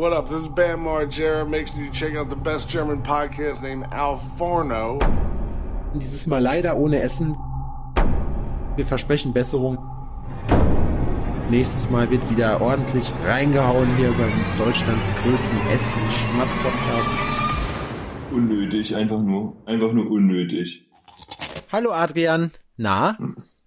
What up? This is Bam Margera. Make sure you check out the best German podcast named Al Forno. Dieses Mal leider ohne Essen. Wir versprechen Besserung. Nächstes Mal wird wieder ordentlich reingehauen hier beim Deutschlands größten Essen-Schmatz-Podcast. Unnötig, einfach nur, einfach nur unnötig. Hallo Adrian. Na?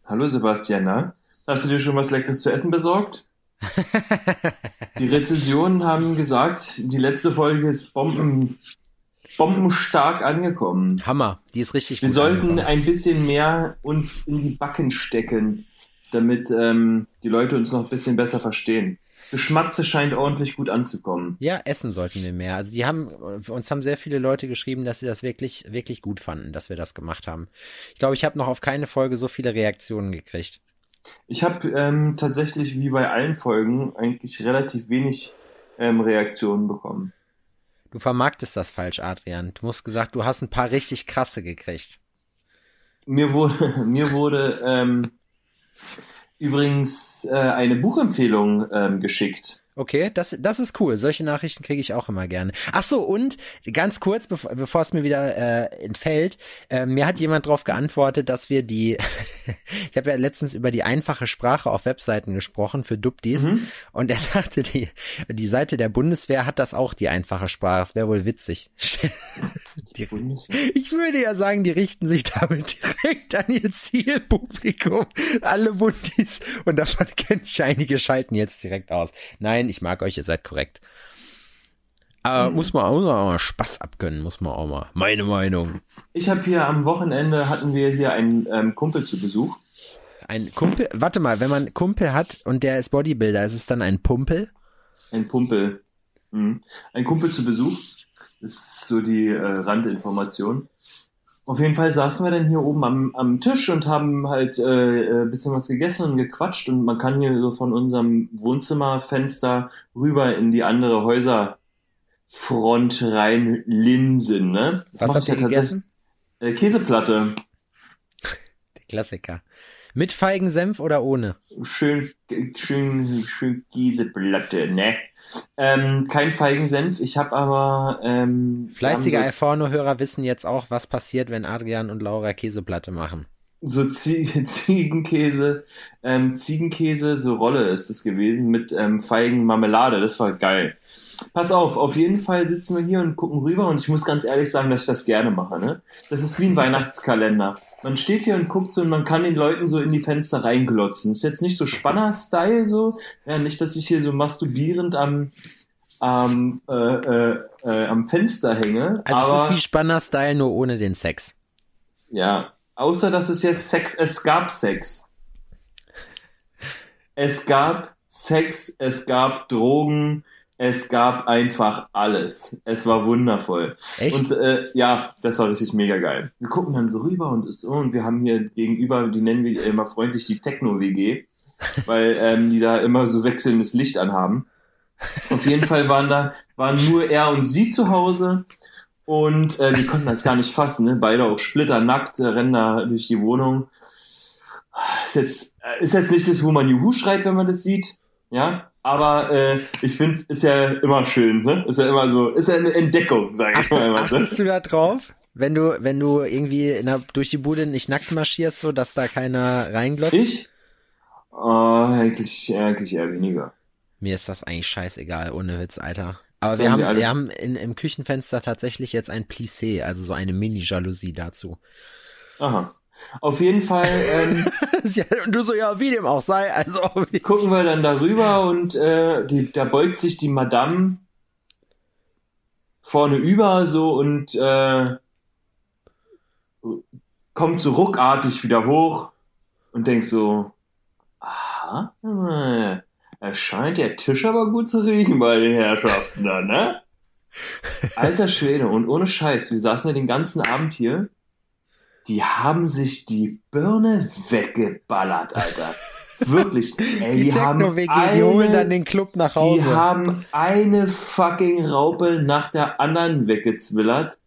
Hallo Sebastian, na? Hast du dir schon was Leckeres zu essen besorgt? die Rezensionen haben gesagt, die letzte Folge ist Bomben, bombenstark angekommen. Hammer, die ist richtig Wir sollten angekommen. ein bisschen mehr uns in die Backen stecken, damit ähm, die Leute uns noch ein bisschen besser verstehen. Geschmatze scheint ordentlich gut anzukommen. Ja, essen sollten wir mehr. Also die haben, uns haben sehr viele Leute geschrieben, dass sie das wirklich, wirklich gut fanden, dass wir das gemacht haben. Ich glaube, ich habe noch auf keine Folge so viele Reaktionen gekriegt. Ich habe ähm, tatsächlich wie bei allen Folgen eigentlich relativ wenig ähm, Reaktionen bekommen. Du vermarktest das falsch, Adrian. Du musst gesagt, du hast ein paar richtig krasse gekriegt. Mir wurde, mir wurde ähm, übrigens äh, eine Buchempfehlung ähm, geschickt. Okay, das, das ist cool. Solche Nachrichten kriege ich auch immer gerne. Ach so, und ganz kurz, bevor, bevor es mir wieder äh, entfällt, äh, mir hat jemand darauf geantwortet, dass wir die, ich habe ja letztens über die einfache Sprache auf Webseiten gesprochen für Duptis Mhm. und er sagte, die, die Seite der Bundeswehr hat das auch, die einfache Sprache. Das wäre wohl witzig. Die Bundeswehr. Ich würde ja sagen, die richten sich damit direkt an ihr Zielpublikum. Alle Bundis. Und davon kenne ich einige, schalten jetzt direkt aus. Nein, ich mag euch, ihr seid korrekt. Aber Mhm. muss, man auch, mal Spaß abgönnen, muss man auch mal. Meine Meinung. Ich habe hier am Wochenende hatten wir hier einen ähm, Kumpel zu Besuch. Ein Kumpel, warte mal, wenn man Kumpel hat und der ist Bodybuilder, ist es dann ein Pumpel? Ein Kumpel. Mhm. Ein Kumpel zu Besuch. Das ist so die äh, Randinformation. Auf jeden Fall saßen wir dann hier oben am, am Tisch und haben halt äh, ein bisschen was gegessen und gequatscht und man kann hier so von unserem Wohnzimmerfenster rüber in die andere Häuserfront rein linsen, ne? Das Was habt ihr ja tatsächlich- gegessen? Äh, Käseplatte. Der Klassiker. Mit Feigensenf oder ohne? Schön, schön, schön Käseplatte, ne? Ähm, kein Feigensenf, ich habe aber ähm, Fleißige Alforno-Hörer wissen jetzt auch, was passiert, wenn Adrian und Laura Käseplatte machen. so, so Zie Ziegenkäse, ähm, Ziegenkäse, so Rolle ist es gewesen mit ähm, Feigenmarmelade, das war geil. Pass auf, auf jeden Fall sitzen wir hier und gucken rüber und ich muss ganz ehrlich sagen, dass ich das gerne mache, ne? Das ist wie ein Weihnachtskalender. Man steht hier und guckt so und man kann den Leuten so in die Fenster reinglotzen. Ist jetzt nicht so Spanner-Style so, ja, nicht, dass ich hier so masturbierend am, am, äh, äh, äh, am Fenster hänge. Also aber, es ist wie Spanner-Style, nur ohne den Sex. ja, außer dass es jetzt Sex, es gab Sex. Es gab Sex, es gab Drogen, es gab einfach alles. Es war wundervoll. Echt? Und äh, ja, das war richtig mega geil. Wir gucken dann so rüber und so, und wir haben hier gegenüber, die nennen wir immer freundlich die Techno-WG, weil ähm, die da immer so wechselndes Licht anhaben. Auf jeden Fall waren da, waren nur er und sie zu Hause und äh, die konnten das gar nicht fassen, ne? Beide auch splitternackt, äh, rennen da durch die Wohnung. Ist jetzt, äh, ist jetzt nicht das, wo man Juhu schreit, wenn man das sieht, ja. Aber äh, ich finde, ist ja immer schön, ne? Ist ja immer so, ist ja eine Entdeckung, sage ich mal immer. achtest Ne? du da drauf? Wenn du, wenn du irgendwie der, durch die Bude nicht nackt marschierst, so dass da keiner reinglotzt? Ich? Oh, eigentlich, eigentlich eher weniger. Mir ist das eigentlich scheißegal, ohne Witz, Alter. Aber wir haben, wir haben in, im Küchenfenster tatsächlich jetzt ein Plissé, also so eine Mini-Jalousie dazu. Aha. Auf jeden Fall ähm, und du so, ja, wie dem auch sei, also. gucken wir dann darüber und äh, die, da beugt sich die Madame vorne über so und äh, kommt so ruckartig wieder hoch und denkt so, aha, äh, es scheint der Tisch aber gut zu riechen bei den Herrschaften da, ne? Alter Schwede, und ohne Scheiß, wir saßen ja den ganzen Abend hier. Die haben sich die Birne weggeballert, Alter. Wirklich. Ey, Die die, haben Techno-WG, die holen eine- dann den Club nach Hause. die haben eine fucking Raupe nach der anderen weggezwillert.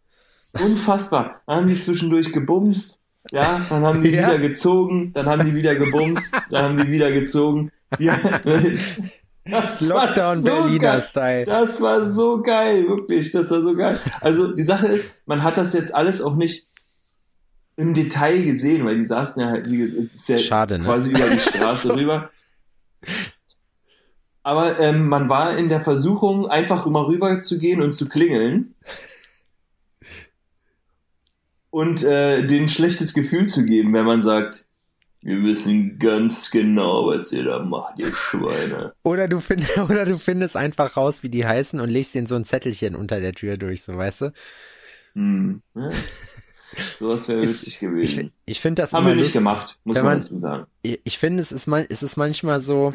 Unfassbar. Dann haben die zwischendurch gebumst. Ja, dann haben die Ja. wieder gezogen, dann haben die wieder gebumst, dann haben die wieder gezogen. War Lockdown so Berliner geil. Style. Das war so geil, wirklich, das war so geil. Also die Sache ist, man hat das jetzt alles auch nicht im Detail gesehen, weil die saßen ja halt wie, gesagt, ist ja Schade, ne? quasi über die Straße rüber. Aber ähm, man war in der Versuchung, einfach mal rüber zu gehen und zu klingeln. Und äh, denen schlechtes Gefühl zu geben, wenn man sagt, wir wissen ganz genau, was ihr da macht, ihr Schweine. Oder du, find, oder du findest einfach raus, wie die heißen und legst denen so ein Zettelchen unter der Tür durch, so weißt du? Hm. Ja. Sowas wäre witzig Ich, gewesen. ich finde das Haben wir nicht lustig. gemacht, muss man man- dazu sagen. Ich finde, es ist, man, es ist manchmal so,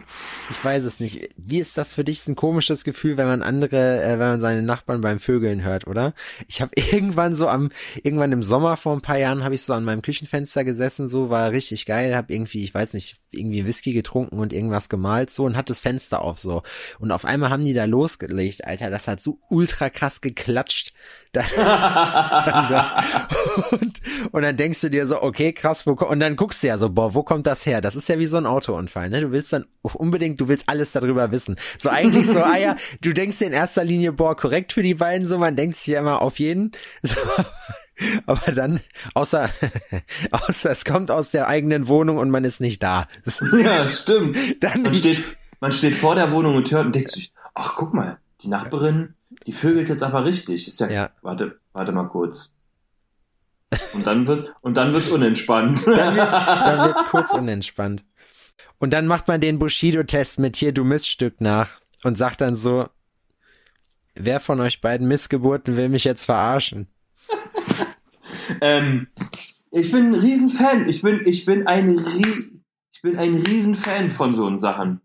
ich weiß es nicht. Wie ist das für dich? Ein komisches Gefühl, wenn man andere, äh, wenn man seine Nachbarn beim Vögeln hört, oder? Ich habe irgendwann so am, irgendwann im Sommer vor ein paar Jahren habe ich so an meinem Küchenfenster gesessen, so war richtig geil, habe irgendwie, ich weiß nicht, irgendwie Whisky getrunken und irgendwas gemalt so und hatte das Fenster auf so. Und auf einmal haben die da losgelegt, Alter, das hat so ultra krass geklatscht. Da, da, und, und dann denkst du dir so, okay, krass, wo, und dann guckst du ja so, boah, wo kommt das her? Das ist ja wie so ein Autounfall, ne? Du willst dann unbedingt, du willst alles darüber wissen. So eigentlich so, ah ja, du denkst dir in erster Linie, boah, korrekt für die beiden, so, man denkt sich ja immer auf jeden. So, aber dann, außer, außer es kommt aus der eigenen Wohnung und man ist nicht da. ja, stimmt. Dann Man steht, man steht vor der Wohnung und hört und denkt sich, ach, guck mal, die Nachbarin, die vögelt jetzt aber richtig. Ist ja, Ja. warte, warte mal kurz. Und dann wird, und dann wird's unentspannt. Dann wird's, dann wird's kurz unentspannt. Und dann macht man den Bushido-Test mit hier, du Miststück nach und sagt dann so, wer von euch beiden Missgeburten will mich jetzt verarschen? ähm, ich bin ein Riesenfan. Ich bin, ich bin ein Rie ich bin ein Riesenfan von so Sachen.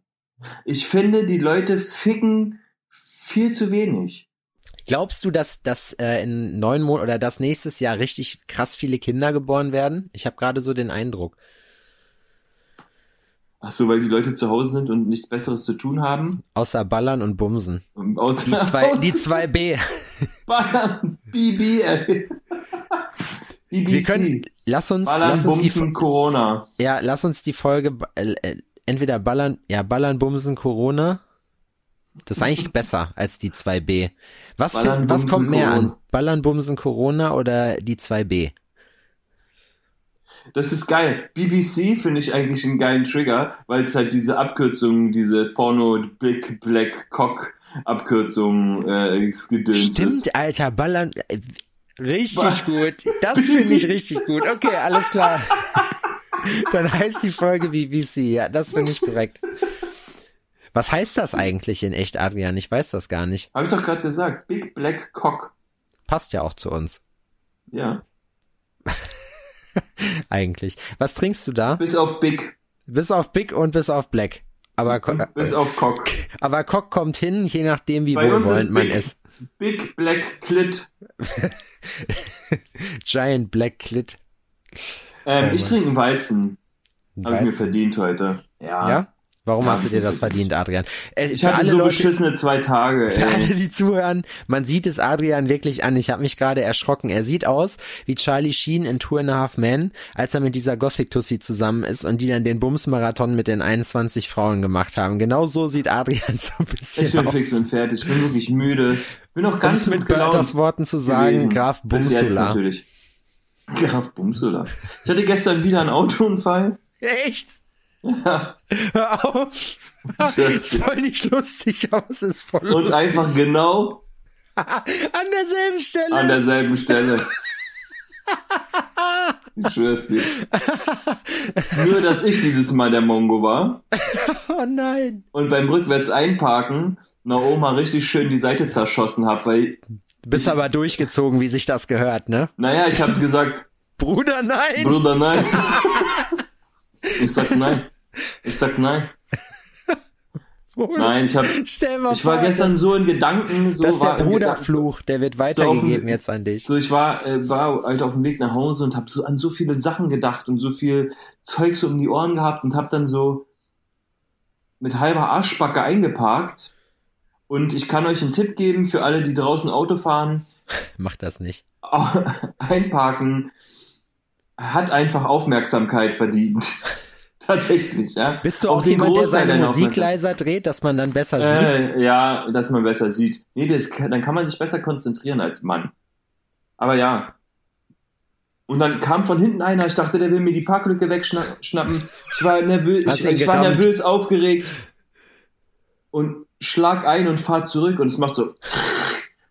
Ich finde, die Leute ficken viel zu wenig. Glaubst du, dass, dass äh, in neun Monaten oder dass nächstes Jahr richtig krass viele Kinder geboren werden? Ich habe gerade so den Eindruck. Ach so, weil die Leute zu Hause sind und nichts Besseres zu tun haben. Außer Ballern und Bumsen. Und Aus, Die zwei, die zwei B. Ballern, BB, ey. BBC. Wir können, lass uns, Ballern, lass uns die, Bumsen, Corona. ja, lass uns die Folge, äh, äh, entweder Ballern, ja, Ballern, Bumsen, Corona. Das ist eigentlich besser als die 2B. Was, Ballern, find, was Bumsen, kommt mehr Corona. an? Ballern, Bumsen, Corona oder die 2B? Das ist geil. BBC finde ich eigentlich einen geilen Trigger, weil es halt diese Abkürzung, diese Porno Big Black Cock Abkürzung äh, gedöns ist. Stimmt, Alter, Ballern, äh, richtig gut. Das finde ich richtig gut. Okay, alles klar. Dann heißt die Folge BBC. Ja, das finde ich korrekt. Was heißt das eigentlich in echt, Adrian? Ich weiß das gar nicht. Habe ich doch gerade gesagt. Big Black Cock. Passt ja auch zu uns. Ja. Eigentlich. Was trinkst du da? Bis auf Big. Bis auf Big und bis auf Black. Aber, Und bis auf Cock. aber Cock kommt hin, je nachdem, wie Bei uns wohlwollend man ist. Big Black Clit. Giant Black Clit. Ähm, Oh ich trinke einen Weizen. Habe ich mir Weizen. verdient heute. Ja. Ja? Warum hast du dir das verdient, Adrian? Äh, Ich hatte so Leute, beschissene zwei Tage. Für alle, Ey. die zuhören, man sieht es Adrian wirklich an. Ich habe mich gerade erschrocken. Er sieht aus wie Charlie Sheen in Two and a Half Men, als er mit dieser Gothic-Tussi zusammen ist und die dann den Bums-Marathon mit den 21 Frauen gemacht haben. Genau so sieht Adrian so ein bisschen Ich bin aus. fix und fertig. Ich bin wirklich müde. Bin noch Um ganz es mit. Berthas Worten zu sagen, gewesen. Graf Bumsula. Graf Bumsula. Ich hatte gestern wieder einen Autounfall. Echt? Ja. Hör auf. ist voll nicht lustig, aber es ist voll Und lustig. einfach genau An derselben Stelle. an derselben Stelle. Ich schwör's dir. Nur, dass ich dieses Mal der Mongo war oh nein. und beim rückwärts einparken einer Oma richtig schön die Seite zerschossen hab, weil, Du bist aber durchgezogen, wie sich das gehört, ne? naja, ich habe gesagt, Bruder, nein. Bruder, nein. Ich sag nein. Ich sag nein. Nein, ich hab, Stell mal ich war gestern so in Gedanken, so das ist war der Bruderfluch, der wird So weitergegeben dem- jetzt an dich. So, ich war, äh, war halt auf dem Weg nach Hause und habe so an so viele Sachen gedacht und so viel Zeug so um die Ohren gehabt und habe dann so mit halber Arschbacke eingeparkt. Und ich kann euch einen Tipp geben für alle, die draußen Auto fahren. Mach das nicht. Einparken hat einfach Aufmerksamkeit verdient. Tatsächlich, ja. Bist du Auch auch jemand, der seine Musik leiser dreht, dass man dann besser sieht? Äh, ja, dass man besser sieht. Nee, das, dann kann man sich besser konzentrieren als Mann. Aber ja. Und dann kam von hinten einer, ich dachte, der will mir die Parklücke wegschnappen. Ich war nervös, ich, ich war nervös, aufgeregt und schlag ein und fahr zurück und es macht so.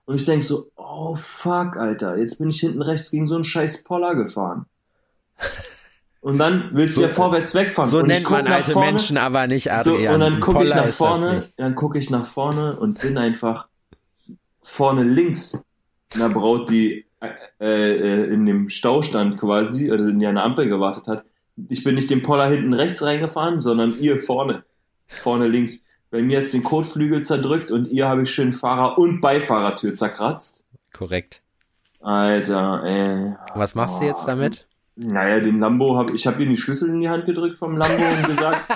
Und ich denk so, oh fuck, Alter, jetzt bin ich hinten rechts gegen so einen scheiß Poller gefahren. Und dann willst du ja So- vorwärts wegfahren. So und nennt man alte vorne, Menschen aber nicht, so, Adrian. und dann gucke ich nach vorne, dann gucke ich nach vorne und bin einfach vorne links einer Braut, die äh, äh, in dem Stau stand quasi, oder in der eine Ampel gewartet hat. Ich bin nicht den Poller hinten rechts reingefahren, sondern ihr vorne, vorne links. Bei mir hat's den Kotflügel zerdrückt und ihr habe ich schön Fahrer- und Beifahrertür zerkratzt. Korrekt. Alter, ey. Was machst du jetzt damit? Naja, den Lambo habe ich habe ihm die Schlüssel in die Hand gedrückt vom Lambo und gesagt,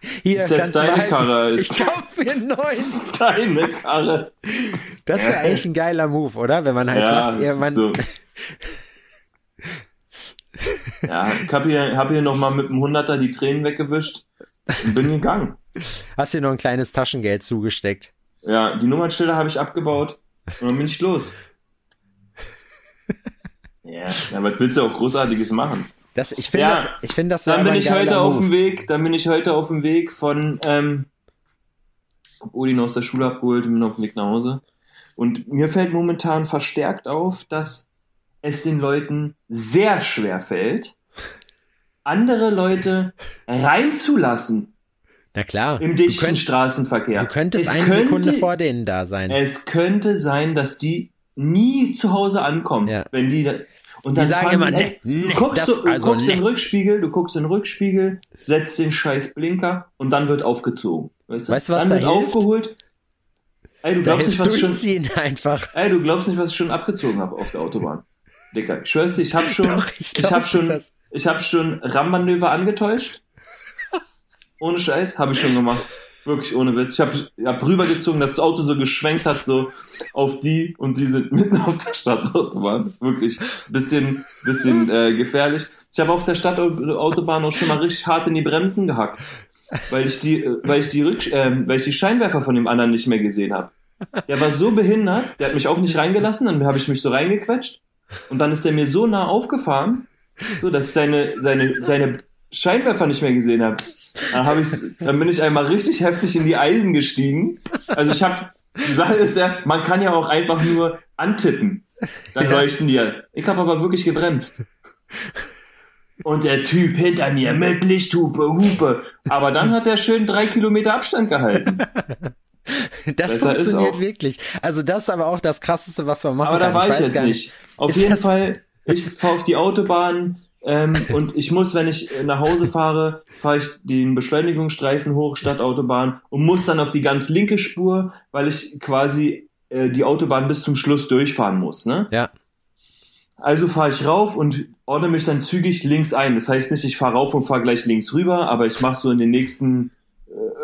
Hier, ist jetzt deine behalten. Karre. Ich Ist kauf mir einen neuen. deine Karre. Das wäre eigentlich ein geiler Move, oder? Wenn man halt sagt, ihr, das man, so. ja, ich habe hier, hab hier nochmal mit dem Hunderter die Tränen weggewischt und bin gegangen. hast dir noch ein kleines Taschengeld zugesteckt. Ja, die Nummernschilder habe ich abgebaut und dann bin ich los. Ja, ja, was willst du auch Großartiges machen? Das, ich finde Ja, das, ich finde das Dann bin ich heute auf dem Weg, dann bin ich heute auf dem Weg von, ähm, Odin aus der Schule abgeholt und bin auf dem Weg nach Hause. Und mir fällt momentan verstärkt auf, dass es den Leuten sehr schwer fällt, andere Leute reinzulassen Na klar. im du, dichten könnt, Straßenverkehr. du könntest Es eine könnte- Sekunde vor denen da sein. Es könnte sein, dass die nie zu Hause ankommen, Ja. wenn die und Die dann sagen fahren immer, echt- nee, du guckst, das- du also guckst in den. Rückspiegel, du guckst in den Rückspiegel, setzt den scheiß Blinker und dann wird aufgezogen. Weißt du, Weißt was dann da wird hilft? aufgeholt. Ey, du Da glaubst nicht, was ich schon, einfach. ey, du glaubst nicht, was ich schon abgezogen habe auf der Autobahn. Dicker, ich schwör's dir, ich habe schon, Doch, ich, glaub habe schon, das. ich habe schon Rammanöver angetäuscht. Ohne Scheiß, habe ich schon gemacht. Wirklich ohne Witz. Ich habe hab rübergezogen, dass das Auto so geschwenkt hat, so auf die und die sind mitten auf der Stadtautobahn. Wirklich bisschen, bisschen äh, gefährlich. Ich habe auf der Stadtautobahn auch schon mal richtig hart in die Bremsen gehackt, weil ich die, äh, weil ich die Rück, ähm, weil ich die Scheinwerfer von dem anderen nicht mehr gesehen habe. Der war so behindert, der hat mich auch nicht reingelassen, dann habe ich mich so reingequetscht und dann ist der mir so nah aufgefahren, so dass ich seine, seine, seine Scheinwerfer nicht mehr gesehen habe. Dann, hab ich's, dann bin ich einmal richtig heftig in die Eisen gestiegen. Also ich habe, die Sache ist ja, man kann ja auch einfach nur antippen. Dann Ja. leuchten die ja. Ich habe aber wirklich gebremst. Und der Typ hinter mir mit Lichthupe, Hupe. Aber dann hat er schön drei Kilometer Abstand gehalten. Das Besser funktioniert wirklich. Also das ist aber auch das krasseste, was man machen Aber da kann. war ich, weiß jetzt nicht. Auf Ist jeden Fall, ich fahre auf die Autobahn ähm, und ich muss, wenn ich nach Hause fahre, fahre ich den Beschleunigungsstreifen hoch statt Autobahn und muss dann auf die ganz linke Spur, weil ich quasi äh, die Autobahn bis zum Schluss durchfahren muss. Ne? Ja. Also fahre ich rauf und ordne mich dann zügig links ein. Das heißt nicht, ich fahre rauf und fahre gleich links rüber, aber ich mache so in den nächsten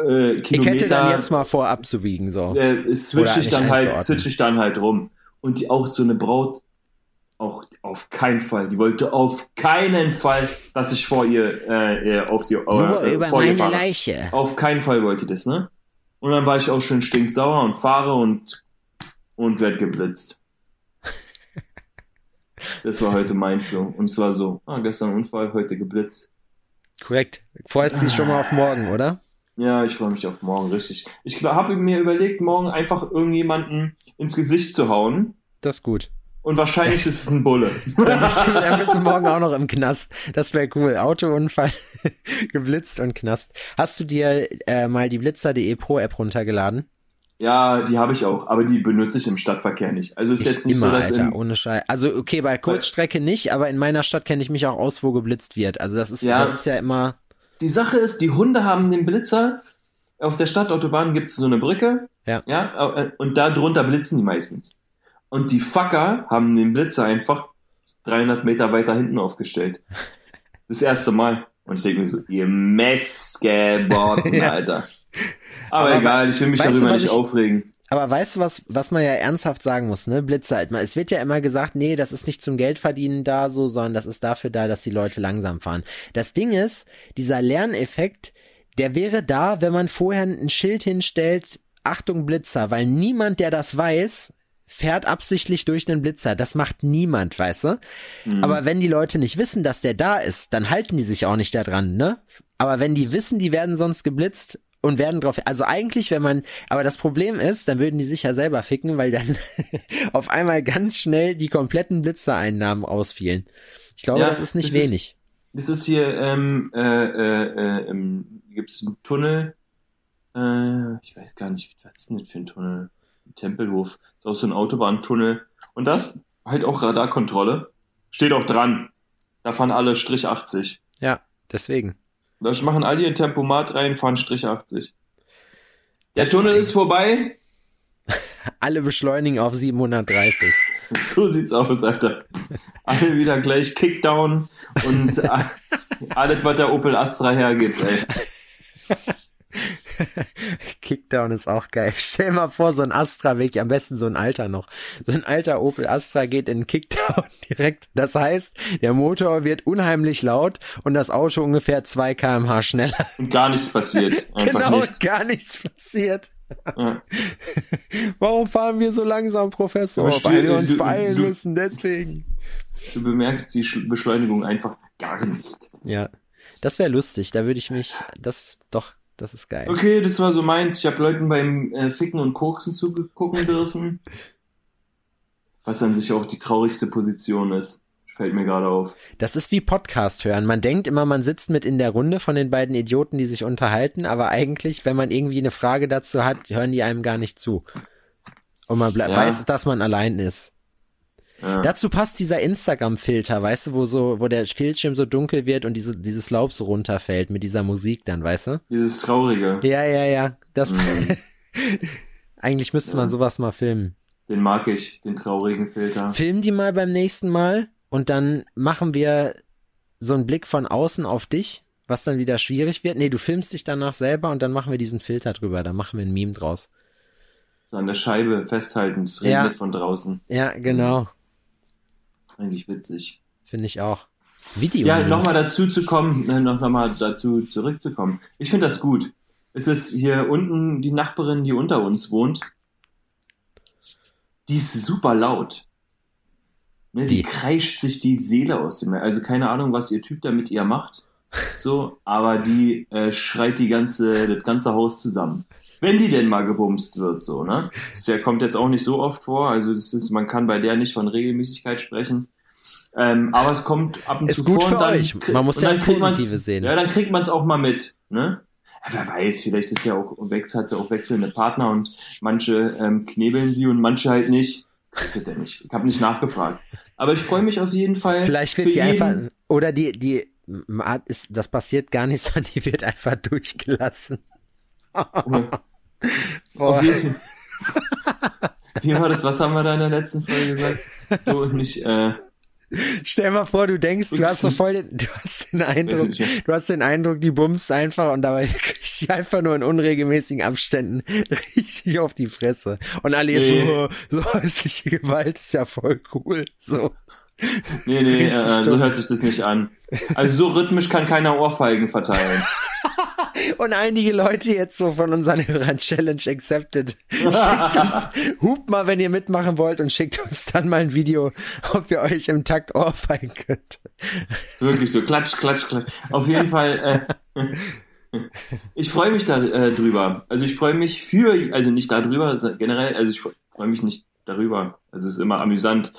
äh, Ich Kilometer hätte dann jetzt mal vor abzubiegen, so. äh, switch Oder ich dann halt, switch ich dann halt rum. Und die, auch so eine Braut, auch auf keinen Fall, die wollte auf keinen Fall, dass ich vor ihr äh, äh, auf die Nur äh, über vor meine fahre. Leiche. Auf keinen Fall wollte die das, ne? Und dann war ich auch schön stinksauer und fahre und und werd geblitzt. Das war heute meins so. Und zwar so, ah, gestern Unfall, heute geblitzt. Korrekt. Freust dich schon mal auf morgen, oder? Ja, ich freue mich auf morgen, richtig. Ich habe mir überlegt, morgen einfach irgendjemanden ins Gesicht zu hauen. Das ist gut. Und wahrscheinlich ist es ein Bulle. Dann bist, du, dann bist du morgen auch noch im Knast. Das wäre cool. Autounfall, geblitzt und Knast. Hast du dir äh, mal die Blitzer.de Pro App runtergeladen? ja, die habe ich auch, aber die benutze ich im Stadtverkehr nicht. Also ist Ich jetzt nicht immer, so, dass Alter, in, ohne Scheiß. Also okay, bei Kurzstrecke nicht, aber in meiner Stadt kenne ich mich auch aus, wo geblitzt wird. Also das ist, Ja. das ist ja immer. die Sache ist, die Hunde haben den Blitzer. Auf der Stadtautobahn gibt es so eine Brücke. Ja. Ja. äh, Und da drunter blitzen die meistens. Und die Fucker haben den Blitzer einfach 300 Meter weiter hinten aufgestellt. Das erste Mal. Und ich denke mir so, ihr Messgeborten, Ja. Alter. Aber, Aber egal, ich will mich du, darüber was nicht ich- aufregen. Aber weißt du was, was man ja ernsthaft sagen muss, ne? Blitzer. Es wird ja immer gesagt, nee, das ist nicht zum Geldverdienen da so, sondern das ist dafür da, dass die Leute langsam fahren. Das Ding ist, dieser Lerneffekt, der wäre da, wenn man vorher ein Schild hinstellt, Achtung Blitzer, weil niemand, der das weiß, fährt absichtlich durch einen Blitzer. Das macht niemand, weißt du? Mhm. Aber wenn die Leute nicht wissen, dass der da ist, dann halten die sich auch nicht daran, ne? Aber wenn die wissen, die werden sonst geblitzt, und werden drauf, also eigentlich, wenn man, aber das Problem ist, dann würden die sich ja selber ficken, weil dann auf einmal ganz schnell die kompletten Blitzereinnahmen ausfielen. Ich glaube, ja, das ist nicht das wenig. Ist, das ist hier, ähm, äh, äh, äh, gibt es einen Tunnel, äh, ich weiß gar nicht, was ist denn das für ein Tunnel? Tempelhof, ist auch so ein Autobahntunnel. Und das halt auch Radarkontrolle. Steht auch dran. Da fahren alle Strich 80. Ja, deswegen. Da machen alle ihr Tempomat rein, fahren Strich 80. Der das Tunnel ist, ist vorbei. alle beschleunigen auf 730. So sieht's aus, Alter. Alle wieder gleich Kickdown und alles, was der Opel Astra hergibt, ey. Kickdown ist auch geil. Stell mal vor, so ein Astra, wirklich am besten so ein alter noch. So ein alter Opel Astra geht in Kickdown direkt. Das heißt, der Motor wird unheimlich laut und das Auto ungefähr 2 kmh schneller. Und gar nichts passiert. Genau, nichts. gar nichts passiert. Ja. Warum fahren wir so langsam, Professor? Weil wir uns beeilen du, müssen, deswegen. Du bemerkst die Beschleunigung einfach gar nicht. Ja. Das wäre lustig, da würde ich mich, das doch, das ist geil. Okay, das war so meins. Ich habe Leuten beim äh, Ficken und Koksen zugucken dürfen. Was dann sicher auch die traurigste Position ist. Fällt mir gerade auf. Das ist wie Podcast hören. Man denkt immer, man sitzt mit in der Runde von den beiden Idioten, die sich unterhalten, aber eigentlich, wenn man irgendwie eine Frage dazu hat, hören die einem gar nicht zu. Und man ja. weiß, dass man allein ist. Ja. Dazu passt dieser Instagram-Filter, weißt du, wo so, wo der Bildschirm so dunkel wird und diese, dieses Laub so runterfällt mit dieser Musik dann, weißt du? Dieses Traurige. Ja, ja, ja. Das mhm. Eigentlich müsste ja. man sowas mal filmen. Den mag ich, den traurigen Filter. Film die mal beim nächsten Mal und dann machen wir so einen Blick von außen auf dich, was dann wieder schwierig wird. Nee, du filmst dich danach selber und dann machen wir diesen Filter drüber, da machen wir ein Meme draus. So an der Scheibe festhalten, es regnet ja. von draußen. Ja, genau. Eigentlich witzig. Finde ich auch. Video. Ja, nochmal dazu zu kommen, äh, noch, noch mal dazu zurückzukommen. Ich finde das gut. Es ist hier unten die Nachbarin, die unter uns wohnt. Die ist super laut. Ne, die, die kreischt sich die Seele aus dem Also keine Ahnung, was ihr Typ da mit ihr macht. So, aber die äh, schreit die ganze, das ganze Haus zusammen. Wenn die denn mal gebumst wird, so, ne? Das ja, kommt jetzt auch nicht so oft vor. Also das ist, man kann bei der nicht von Regelmäßigkeit sprechen. Ähm, aber es kommt ab und ist zu gut vor. Für dann, euch. Man muss ja das Positive sehen. Ja, dann kriegt man es auch mal mit, ne? Ja, wer weiß, vielleicht ist ja auch hat sie auch wechselnde Partner und manche ähm, knebeln sie und manche halt nicht. Das ist ja nicht. Ich habe nicht nachgefragt. Aber ich freue mich auf jeden Fall. Vielleicht wird die einfach oder die die ist, das passiert gar nicht, sondern die wird einfach durchgelassen. Boah. Wie war das? Was haben wir da in der letzten Folge gesagt? Du und nicht, äh, Stell mal vor, du denkst, du hast so voll den, du hast den Eindruck, du hast den Eindruck, die bumst einfach und dabei kriegt die einfach nur in unregelmäßigen Abständen richtig auf die Fresse. Und alle jetzt nee. so, so häusliche Gewalt ist ja voll cool, so. Nee, nee, äh, so hört sich das nicht an. Also so rhythmisch kann keiner Ohrfeigen verteilen. Und einige Leute jetzt so von unseren Hörern Challenge accepted. Schickt uns, hupt mal, wenn ihr mitmachen wollt und schickt uns dann mal ein Video, ob wir euch im Takt ohrfeigen könnt. Wirklich so, klatsch, klatsch, klatsch. Auf jeden Fall, äh, ich freue mich da äh, drüber. Also ich freue mich für, also nicht darüber, generell, also ich freue mich nicht darüber. Also es ist immer amüsant.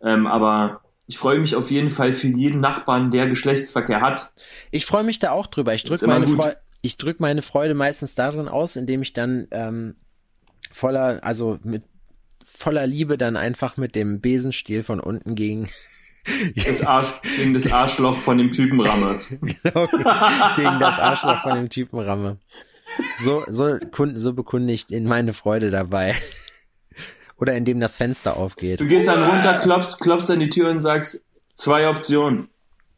Ähm, aber ich freue mich auf jeden Fall für jeden Nachbarn, der Geschlechtsverkehr hat. Ich freue mich da auch drüber. Ich drücke meine, Freu ich drück meine Freude meistens darin aus, indem ich dann ähm, voller, also mit voller Liebe dann einfach mit dem Besenstiel von unten gegen das Arsch, gegen das Arschloch von dem Typen ramme. genau, gegen das Arschloch von dem Typen ramme. So, so, so bekunde ich in meine Freude dabei oder indem das Fenster aufgeht. Du gehst dann runter, klopfst, klopfst an die Tür und sagst, zwei Optionen.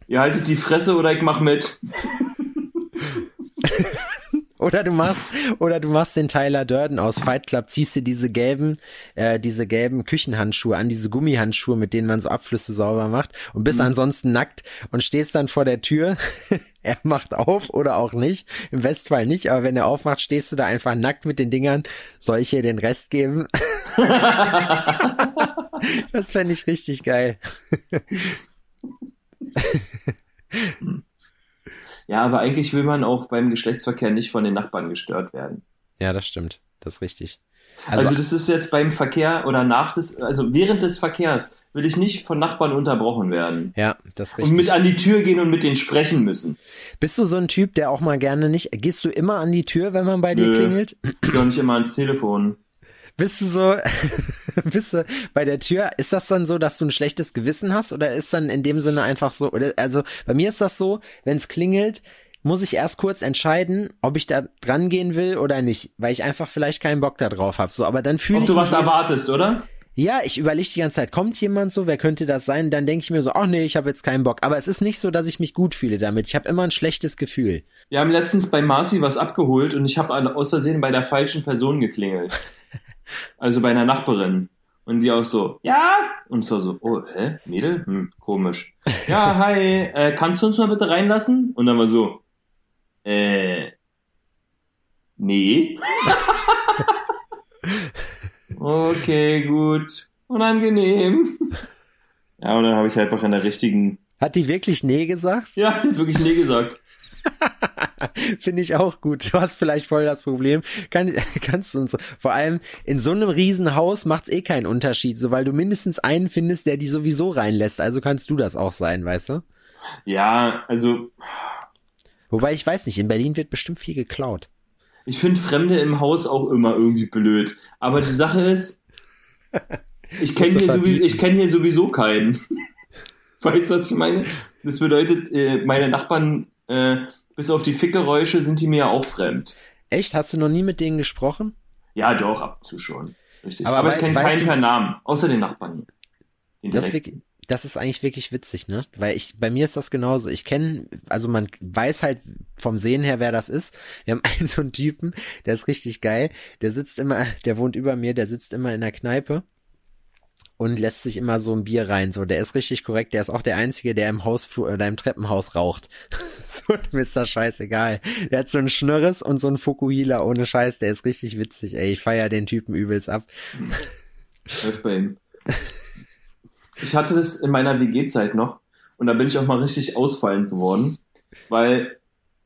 Ihr haltet die Fresse oder ich mach mit. Oder du machst, oder du machst den Tyler Durden aus Fight Club, ziehst dir diese gelben, äh, diese gelben Küchenhandschuhe an, diese Gummihandschuhe, mit denen man so Abflüsse sauber macht und bist mhm. ansonsten nackt und stehst dann vor der Tür. er macht auf oder auch nicht. Im Westfall nicht, aber wenn er aufmacht, stehst du da einfach nackt mit den Dingern. Soll ich hier den Rest geben? das fände ich richtig geil. Ja, aber eigentlich will man auch beim Geschlechtsverkehr nicht von den Nachbarn gestört werden. Ja, das stimmt. Das ist richtig. Also, also das ist jetzt beim Verkehr oder nach des, also während des Verkehrs will ich nicht von Nachbarn unterbrochen werden. Ja, das ist richtig. Und mit an die Tür gehen und mit denen sprechen müssen. Bist du so ein Typ, der auch mal gerne nicht, gehst du immer an die Tür, wenn man bei Nö, dir klingelt? Ich gehe nicht immer ans Telefon. Bist du so, bist du bei der Tür, ist das dann so, dass du ein schlechtes Gewissen hast oder ist dann in dem Sinne einfach so, oder, also bei mir ist das so, wenn es klingelt, muss ich erst kurz entscheiden, ob ich da dran gehen will oder nicht, weil ich einfach vielleicht keinen Bock da drauf habe. So, aber dann fühle ich. Ob du was erwartest, oder? Ja, ich überlege die ganze Zeit, kommt jemand so, wer könnte das sein? Dann denke ich mir so, ach nee, ich habe jetzt keinen Bock. Aber es ist nicht so, dass ich mich gut fühle damit. Ich habe immer ein schlechtes Gefühl. Wir haben letztens bei Marci was abgeholt und ich habe aus Versehen bei der falschen Person geklingelt. Also bei einer Nachbarin. Und die auch so, ja? Und so so, oh, hä? Mädel? Hm, komisch. Ja, hi, äh, kannst du uns mal bitte reinlassen? Und dann war so, äh, nee. okay, gut. Unangenehm. Ja, und dann habe ich einfach in der richtigen. Hat die wirklich nee gesagt? Ja, die hat wirklich nee gesagt. Finde ich auch gut. Du hast vielleicht voll das Problem. Kann, kannst du uns, vor allem in so einem Riesenhaus macht's eh keinen Unterschied, so weil du mindestens einen findest, der die sowieso reinlässt. Also kannst du das auch sein, weißt du? Ja, also. Wobei ich weiß nicht, in Berlin wird bestimmt viel geklaut. Ich finde Fremde im Haus auch immer irgendwie blöd. Aber die Sache ist, ich kenne hier, sowieso, kenn hier sowieso keinen. weißt du, was ich meine? Das bedeutet, äh, meine Nachbarn äh, bis auf die Fickgeräusche sind die mir auch fremd. Echt? Hast du noch nie mit denen gesprochen? Ja, doch, ab und zu schon. Richtig. Aber, Aber ich kenne keinen per Namen, außer den Nachbarn. Den das, das ist eigentlich wirklich witzig, ne? Weil ich, bei mir ist das genauso. Ich kenne, also man weiß halt vom Sehen her, wer das ist. Wir haben einen so einen Typen, der ist richtig geil. Der sitzt immer, der wohnt über mir, der sitzt immer in der Kneipe und lässt sich immer so ein Bier rein. So, der ist richtig korrekt. Der ist auch der Einzige, der im Hausflur oder im Treppenhaus raucht. so, dem ist das scheißegal. Der hat so ein Schnürres und so ein Fukuhila ohne Scheiß. Der ist richtig witzig, ey. Ich feier den Typen übelst ab. Läuft bei ihm. Ich hatte das in meiner WG-Zeit noch und da bin ich auch mal richtig ausfallend geworden, weil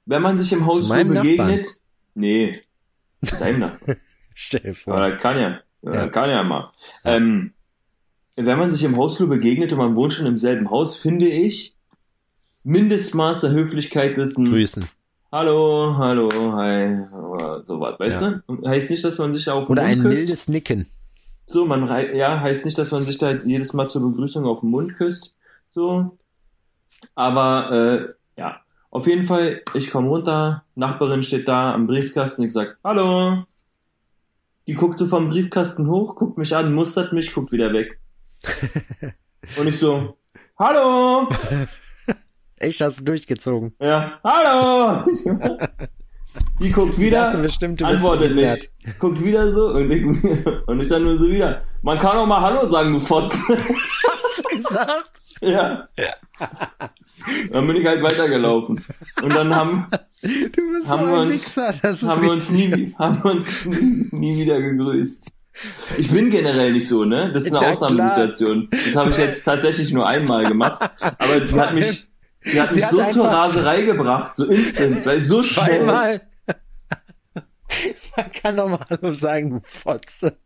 wenn man sich im Hausflur begegnet, Nachbarn. nee, deinem Nachbarn. Stell vor. Aber kann ja, ja. kann ja mal. Ja. Ähm, wenn man sich im Hausflur begegnet und man wohnt schon im selben Haus, finde ich, Mindestmaß der Höflichkeit ist ein Grüßen. Hallo, hallo, hi, so was, weißt ja. du? Heißt nicht, dass man sich auf den Oder Mund ein küsst. mildes Nicken. So, man, ja, heißt nicht, dass man sich da jedes Mal zur Begrüßung auf den Mund küsst, so. Aber, äh, ja. Auf jeden Fall, ich komme runter, Nachbarin steht da am Briefkasten, ich sag, hallo. Die guckt so vom Briefkasten hoch, guckt mich an, mustert mich, guckt wieder weg. Und ich so, hallo! Echt, hast du durchgezogen? Ja, hallo! Die guckt wieder, bestimmt, antwortet nicht. Guckt wieder so und ich, und ich dann nur so wieder. Man kann auch mal Hallo sagen, du Fotz. Hast du gesagt? Ja. Dann bin ich halt weitergelaufen. Und dann haben, haben, so wir, uns, haben wir uns nie, haben wir uns nie wieder gegrüßt. Ich bin generell nicht so, ne? Das ist eine ja, Ausnahmesituation. Klar. Das habe ich jetzt tatsächlich nur einmal gemacht. Aber die hat mich, die hat mich hat so zur Raserei gebracht, so instant, weil so schnell. Man kann doch mal Hallo sagen, du Fotze.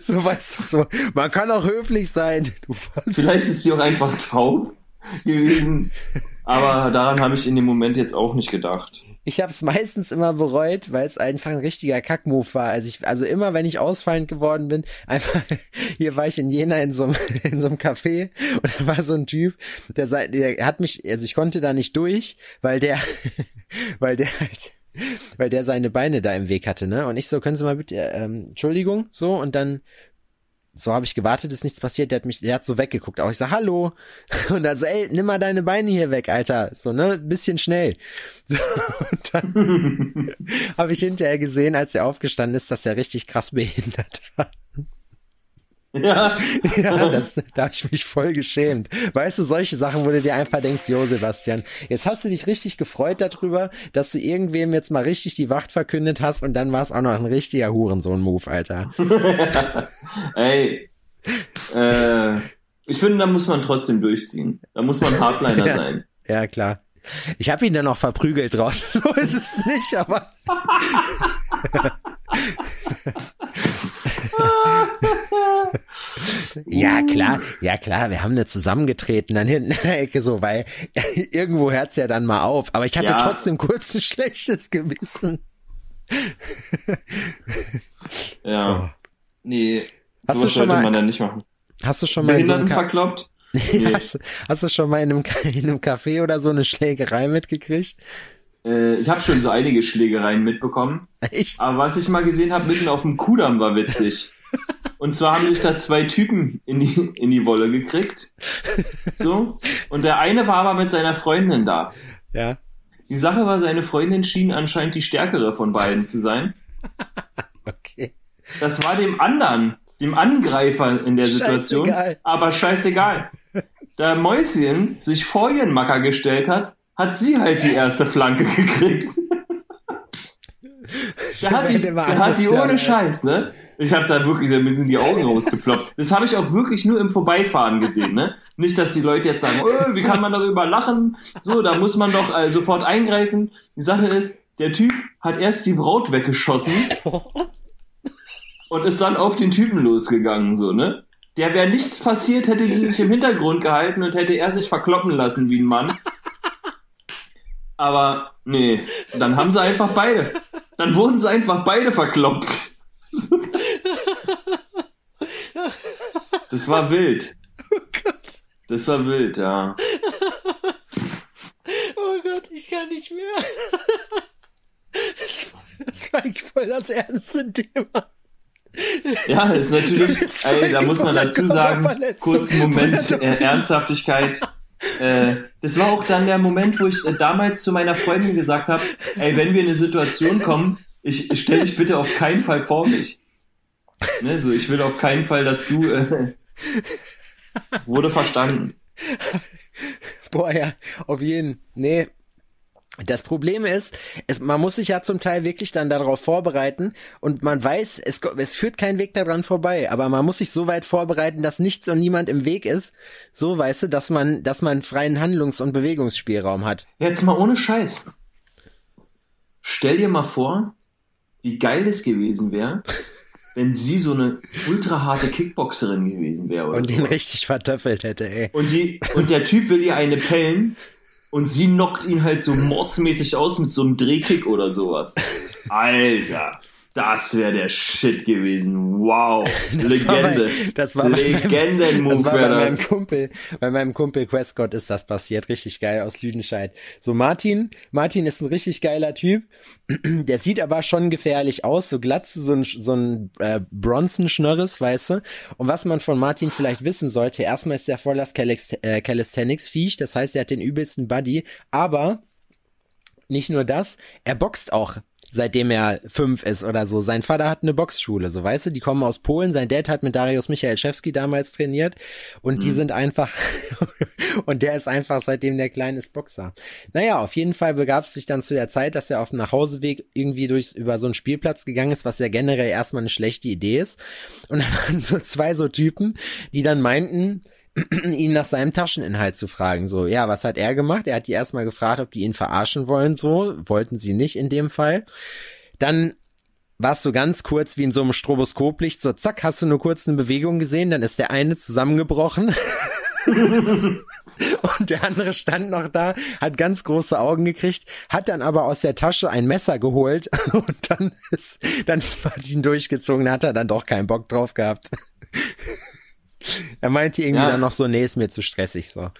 So weißt du so. Man kann auch höflich sein, du Fotze. Vielleicht ist sie auch einfach taub gewesen. Aber daran habe ich in dem Moment jetzt auch nicht gedacht. Ich habe es meistens immer bereut, weil es einfach ein richtiger Kackmove war. Also ich, also immer, wenn ich ausfallend geworden bin, einfach hier war ich in Jena in so einem in so einem Café und da war so ein Typ, der, der hat mich, also ich konnte da nicht durch, weil der, weil der halt weil der seine Beine da im Weg hatte, ne? Und ich so, können Sie mal bitte, ähm, Entschuldigung, so, und dann so habe ich gewartet, ist nichts passiert, der hat mich, der hat so weggeguckt, auch ich sag Hallo und dann so, ey, nimm mal deine Beine hier weg, Alter, so ne, bisschen schnell. So, und dann habe ich hinterher gesehen, als er aufgestanden ist, dass er richtig krass behindert war. Ja. ja, das, da habe ich mich voll geschämt. Weißt du, solche Sachen, wo du dir einfach denkst, jo, Sebastian, jetzt hast du dich richtig gefreut darüber, dass du irgendwem jetzt mal richtig die Wacht verkündet hast und dann war es auch noch ein richtiger Hurensohn-Move, Alter. Ey, äh, ich finde, da muss man trotzdem durchziehen. Da muss man Hardliner Ja. sein. Ja, klar. Ich habe ihn dann noch verprügelt draus. So ist es nicht, aber. ja, klar, ja klar, wir haben eine zusammengetreten dann hinten in der Ecke so, weil irgendwo hört's ja dann mal auf. Aber ich hatte Ja. trotzdem kurz ein schlechtes Gewissen. Ja. Nee. Oh. Hast du schon sollte mal- man dann nicht machen. Hast du schon mal in so einem verkloppt? Nee. hast, hast du schon mal in einem, in einem Café oder so eine Schlägerei mitgekriegt? Äh, ich habe schon so einige Schlägereien mitbekommen. Echt? Aber was ich mal gesehen habe, mitten auf dem Kudamm war witzig. Und zwar haben sich da zwei Typen in die, in die Wolle gekriegt. So. Und der eine war aber mit seiner Freundin da. Ja. Die Sache war, seine Freundin schien anscheinend die stärkere von beiden zu sein. Okay. Das war dem anderen, dem Angreifer in der Situation, Scheißegal. aber scheißegal. Da Mäuschen sich vor ihren Macker gestellt hat, hat sie halt die erste Flanke gekriegt. Der hat die, der hat die ohne. Scheiß, ne? Ich hab da wirklich, da sind die Augen rausgeploppt. Das habe ich auch wirklich nur im Vorbeifahren gesehen, ne? Nicht, dass die Leute jetzt sagen, oh, wie kann man darüber lachen? So, da muss man doch äh, sofort eingreifen. Die Sache ist, der Typ hat erst die Braut weggeschossen und ist dann auf den Typen losgegangen, so, ne? Der wäre nichts passiert, hätte sie sich im Hintergrund gehalten und hätte er sich verkloppen lassen wie ein Mann. Aber nee, dann haben sie einfach beide. Dann wurden sie einfach beide verkloppt. Das war wild. Das war wild, ja. Oh Gott, ich kann nicht mehr. Das war, das war eigentlich voll das ernste Thema. Ja, ist natürlich, ey, da muss man dazu sagen, kurzen Moment äh, Ernsthaftigkeit. Äh, das war auch dann der Moment, wo ich äh, damals zu meiner Freundin gesagt habe, ey, wenn wir in eine Situation kommen, ich, ich stell dich bitte auf keinen Fall vor mich. Ne, so, ich will auf keinen Fall, dass du äh, wurde verstanden. Boah, ja, auf jeden. Nee. Das Problem ist, es, man muss sich ja zum Teil wirklich dann darauf vorbereiten und man weiß, es, es führt kein Weg daran vorbei, aber man muss sich so weit vorbereiten, dass nichts und niemand im Weg ist. So, weißt du, dass man, dass man freien Handlungs- und Bewegungsspielraum hat. Jetzt mal ohne Scheiß. Stell dir mal vor, wie geil es gewesen wäre, wenn sie so eine ultra harte Kickboxerin gewesen wäre. oder Und ihn sowas. richtig vertöffelt hätte, ey. Und, die, und der Typ will ihr eine pellen und sie knockt ihn halt so mordsmäßig aus mit so einem Drehkick oder sowas. Alter, das wäre der Shit gewesen. Wow, Das Legende. bei- das war bei meinem- Legendenmove bei wäre meinem. Kumpel, bei meinem Kumpel Questcott ist das passiert, richtig geil aus Lüdenscheid. So Martin, Martin ist ein richtig geiler Typ, der sieht aber schon gefährlich aus, so glatze, so ein, so ein äh, Bronson-Schnörres, weißt du. Und was man von Martin vielleicht wissen sollte, erstmal ist der voll das Calist äh, Calisthenics-Viech, das heißt, er hat den übelsten Buddy, aber nicht nur das, er boxt auch seitdem er fünf ist oder so. Sein Vater hat eine Boxschule, so weißt du, die kommen aus Polen. Sein Dad hat mit Darius Michalczewski damals trainiert und die Mhm. sind einfach und der ist einfach seitdem der kleine ist Boxer. Naja, auf jeden Fall begab es sich dann zu der Zeit, dass er auf dem Nachhauseweg irgendwie durch über so einen Spielplatz gegangen ist, was ja generell erstmal eine schlechte Idee ist. Und da waren so zwei so Typen, die dann meinten, ihn nach seinem Tascheninhalt zu fragen. So, ja, was hat er gemacht? Er hat die erstmal gefragt, ob die ihn verarschen wollen. So, wollten sie nicht in dem Fall. Dann war es so ganz kurz wie in so einem Stroboskoplicht. So, zack, hast du nur kurz eine Bewegung gesehen, dann ist der eine zusammengebrochen. Und der andere stand noch da, hat ganz große Augen gekriegt, hat dann aber aus der Tasche ein Messer geholt und dann ist, dann ist Martin durchgezogen, hat er dann doch keinen Bock drauf gehabt. Er meinte irgendwie Ja. dann noch so, nee, ist mir zu stressig so.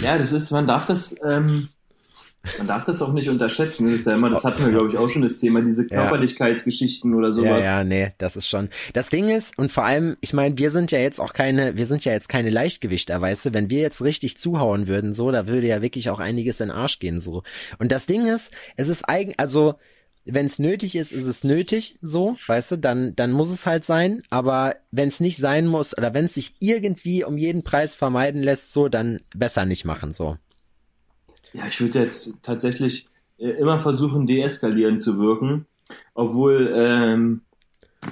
Ja, das ist, man darf das, ähm, man darf das auch nicht unterschätzen. Das ist ja immer, das hatten wir, glaube ich, auch schon das Thema, diese Körperlichkeitsgeschichten oder sowas. Ja, ja, nee, das ist schon. Das Ding ist, und vor allem, ich meine, wir sind ja jetzt auch keine, wir sind ja jetzt keine Leichtgewichter, weißt du, wenn wir jetzt richtig zuhauen würden, so, da würde ja wirklich auch einiges in den Arsch gehen, so. Und das Ding ist, es ist eigentlich, also, wenn es nötig ist, ist es nötig, so, weißt du, dann, dann muss es halt sein. Aber wenn es nicht sein muss oder wenn es sich irgendwie um jeden Preis vermeiden lässt, so, dann besser nicht machen, so. Ja, ich würde jetzt tatsächlich äh, immer versuchen, deeskalierend zu wirken, obwohl ähm,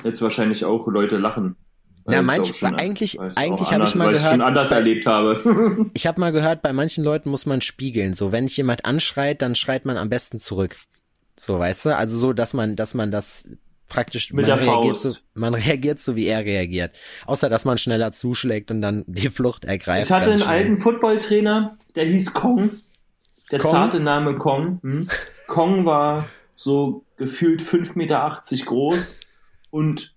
jetzt wahrscheinlich auch Leute lachen. Ja, manch, schon, eigentlich, eigentlich habe ich mal gehört, ich schon anders bei, erlebt habe. ich habe mal gehört, bei manchen Leuten muss man spiegeln. So, wenn ich jemand anschreit, dann schreit man am besten zurück. So, weißt du? Also so, dass man, dass man das praktisch Mit man der reagiert so, man reagiert so, wie er reagiert. Außer dass man schneller zuschlägt und dann die Flucht ergreift. Ich hatte einen alten Footballtrainer, der hieß Kong. Der Kong? zarte Name Kong. Hm? Kong war so gefühlt 5,80 Meter groß und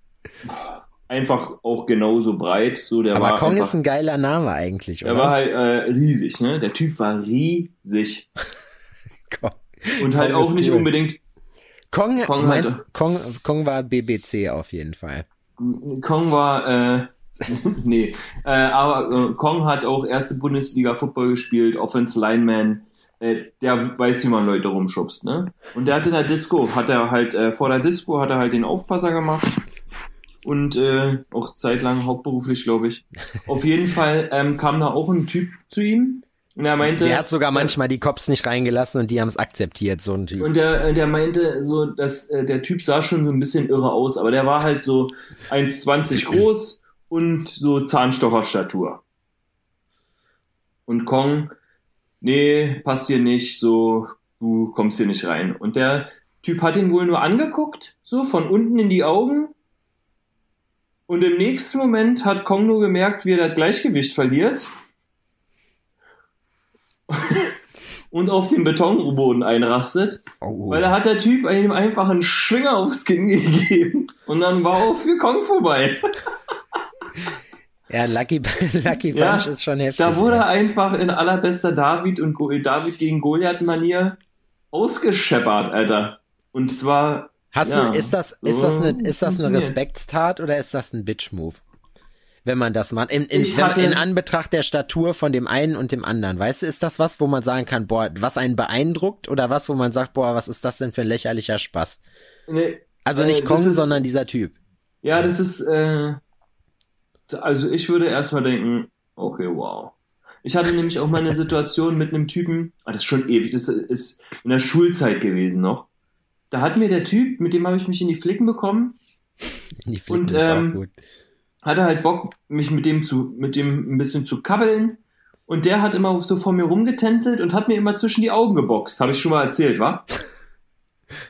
einfach auch genauso breit. So, der Aber war Kong einfach, ist ein geiler Name eigentlich, der oder? war halt äh, riesig, ne? Der Typ war riesig. Kong. Und halt auch nicht cool. unbedingt Kong, Kong meint, hatte- Kong, Kong war BBC auf jeden Fall. Kong war, äh, nee, äh, aber äh, Kong hat auch erste Bundesliga Football gespielt, Offense Lineman, äh, der weiß, wie man Leute rumschubst, ne? Und der hat in der Disco, hat er halt, äh, vor der Disco hat er halt den Aufpasser gemacht und äh, auch zeitlang hauptberuflich, glaube ich. Auf jeden Fall ähm, kam da auch ein Typ zu ihm und er meinte, Der hat sogar manchmal die Cops nicht reingelassen und die haben es akzeptiert, so ein Typ. und der, äh, der meinte so, dass äh, der Typ sah schon so ein bisschen irre aus, aber der war halt so 1,20 groß und so Zahnstocherstatur. Und Kong, nee, passt hier nicht, so, du kommst hier nicht rein. Und der Typ hat ihn wohl nur angeguckt, so von unten in die Augen. Und im nächsten Moment hat Kong nur gemerkt, wie er das Gleichgewicht verliert. Und auf den Betonboden einrastet. oh. Weil da hat der Typ ihm einfach einen Schwinger aufs Kinn gegeben. Und dann war auch für Kong vorbei. Ja, Lucky, Lucky Ja, Punch ist schon heftig. Da wurde er einfach in allerbester David und Go David gegen Goliath-Manier ausgescheppert, Alter. Und zwar, Hast ja, du, ist das, ist das eine, ist das eine. Respektstat oder ist das ein Bitch-Move? Wenn man das macht. In, in, hatte- in Anbetracht der Statur von dem einen und dem anderen. Weißt du, ist das was, wo man sagen kann, boah, was einen beeindruckt oder was, wo man sagt, boah, was ist das denn für ein lächerlicher Spaß? ne, Also Äh, nicht das Kong, ist- sondern dieser Typ. ja, das ist, äh, also ich würde erstmal denken, okay, wow. Ich hatte nämlich auch mal eine Situation mit einem Typen, ah, das ist schon ewig, das ist in der Schulzeit gewesen noch. Da hat mir der Typ, mit dem habe ich mich in die Flicken bekommen, Die Flicken Und, ist ähm, auch gut. Hatte halt Bock, mich mit dem zu, mit dem ein bisschen zu kabbeln. Und der hat immer so vor mir rumgetänzelt und hat mir immer zwischen die Augen geboxt. Habe ich schon mal erzählt, wa?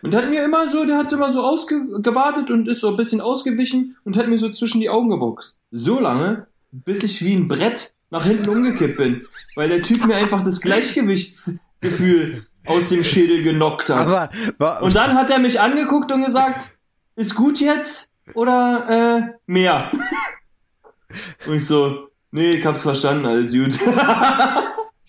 Und hat mir immer so, der hat immer so ausgewartet und ist so ein bisschen ausgewichen und hat mir so zwischen die Augen geboxt. So lange, bis ich wie ein Brett nach hinten umgekippt bin. Weil der Typ mir einfach das Gleichgewichtsgefühl aus dem Schädel genockt hat. Aber, wa- Und dann hat er mich angeguckt und gesagt, ist gut jetzt oder äh, mehr? Und ich so, nee, ich hab's verstanden, alles gut.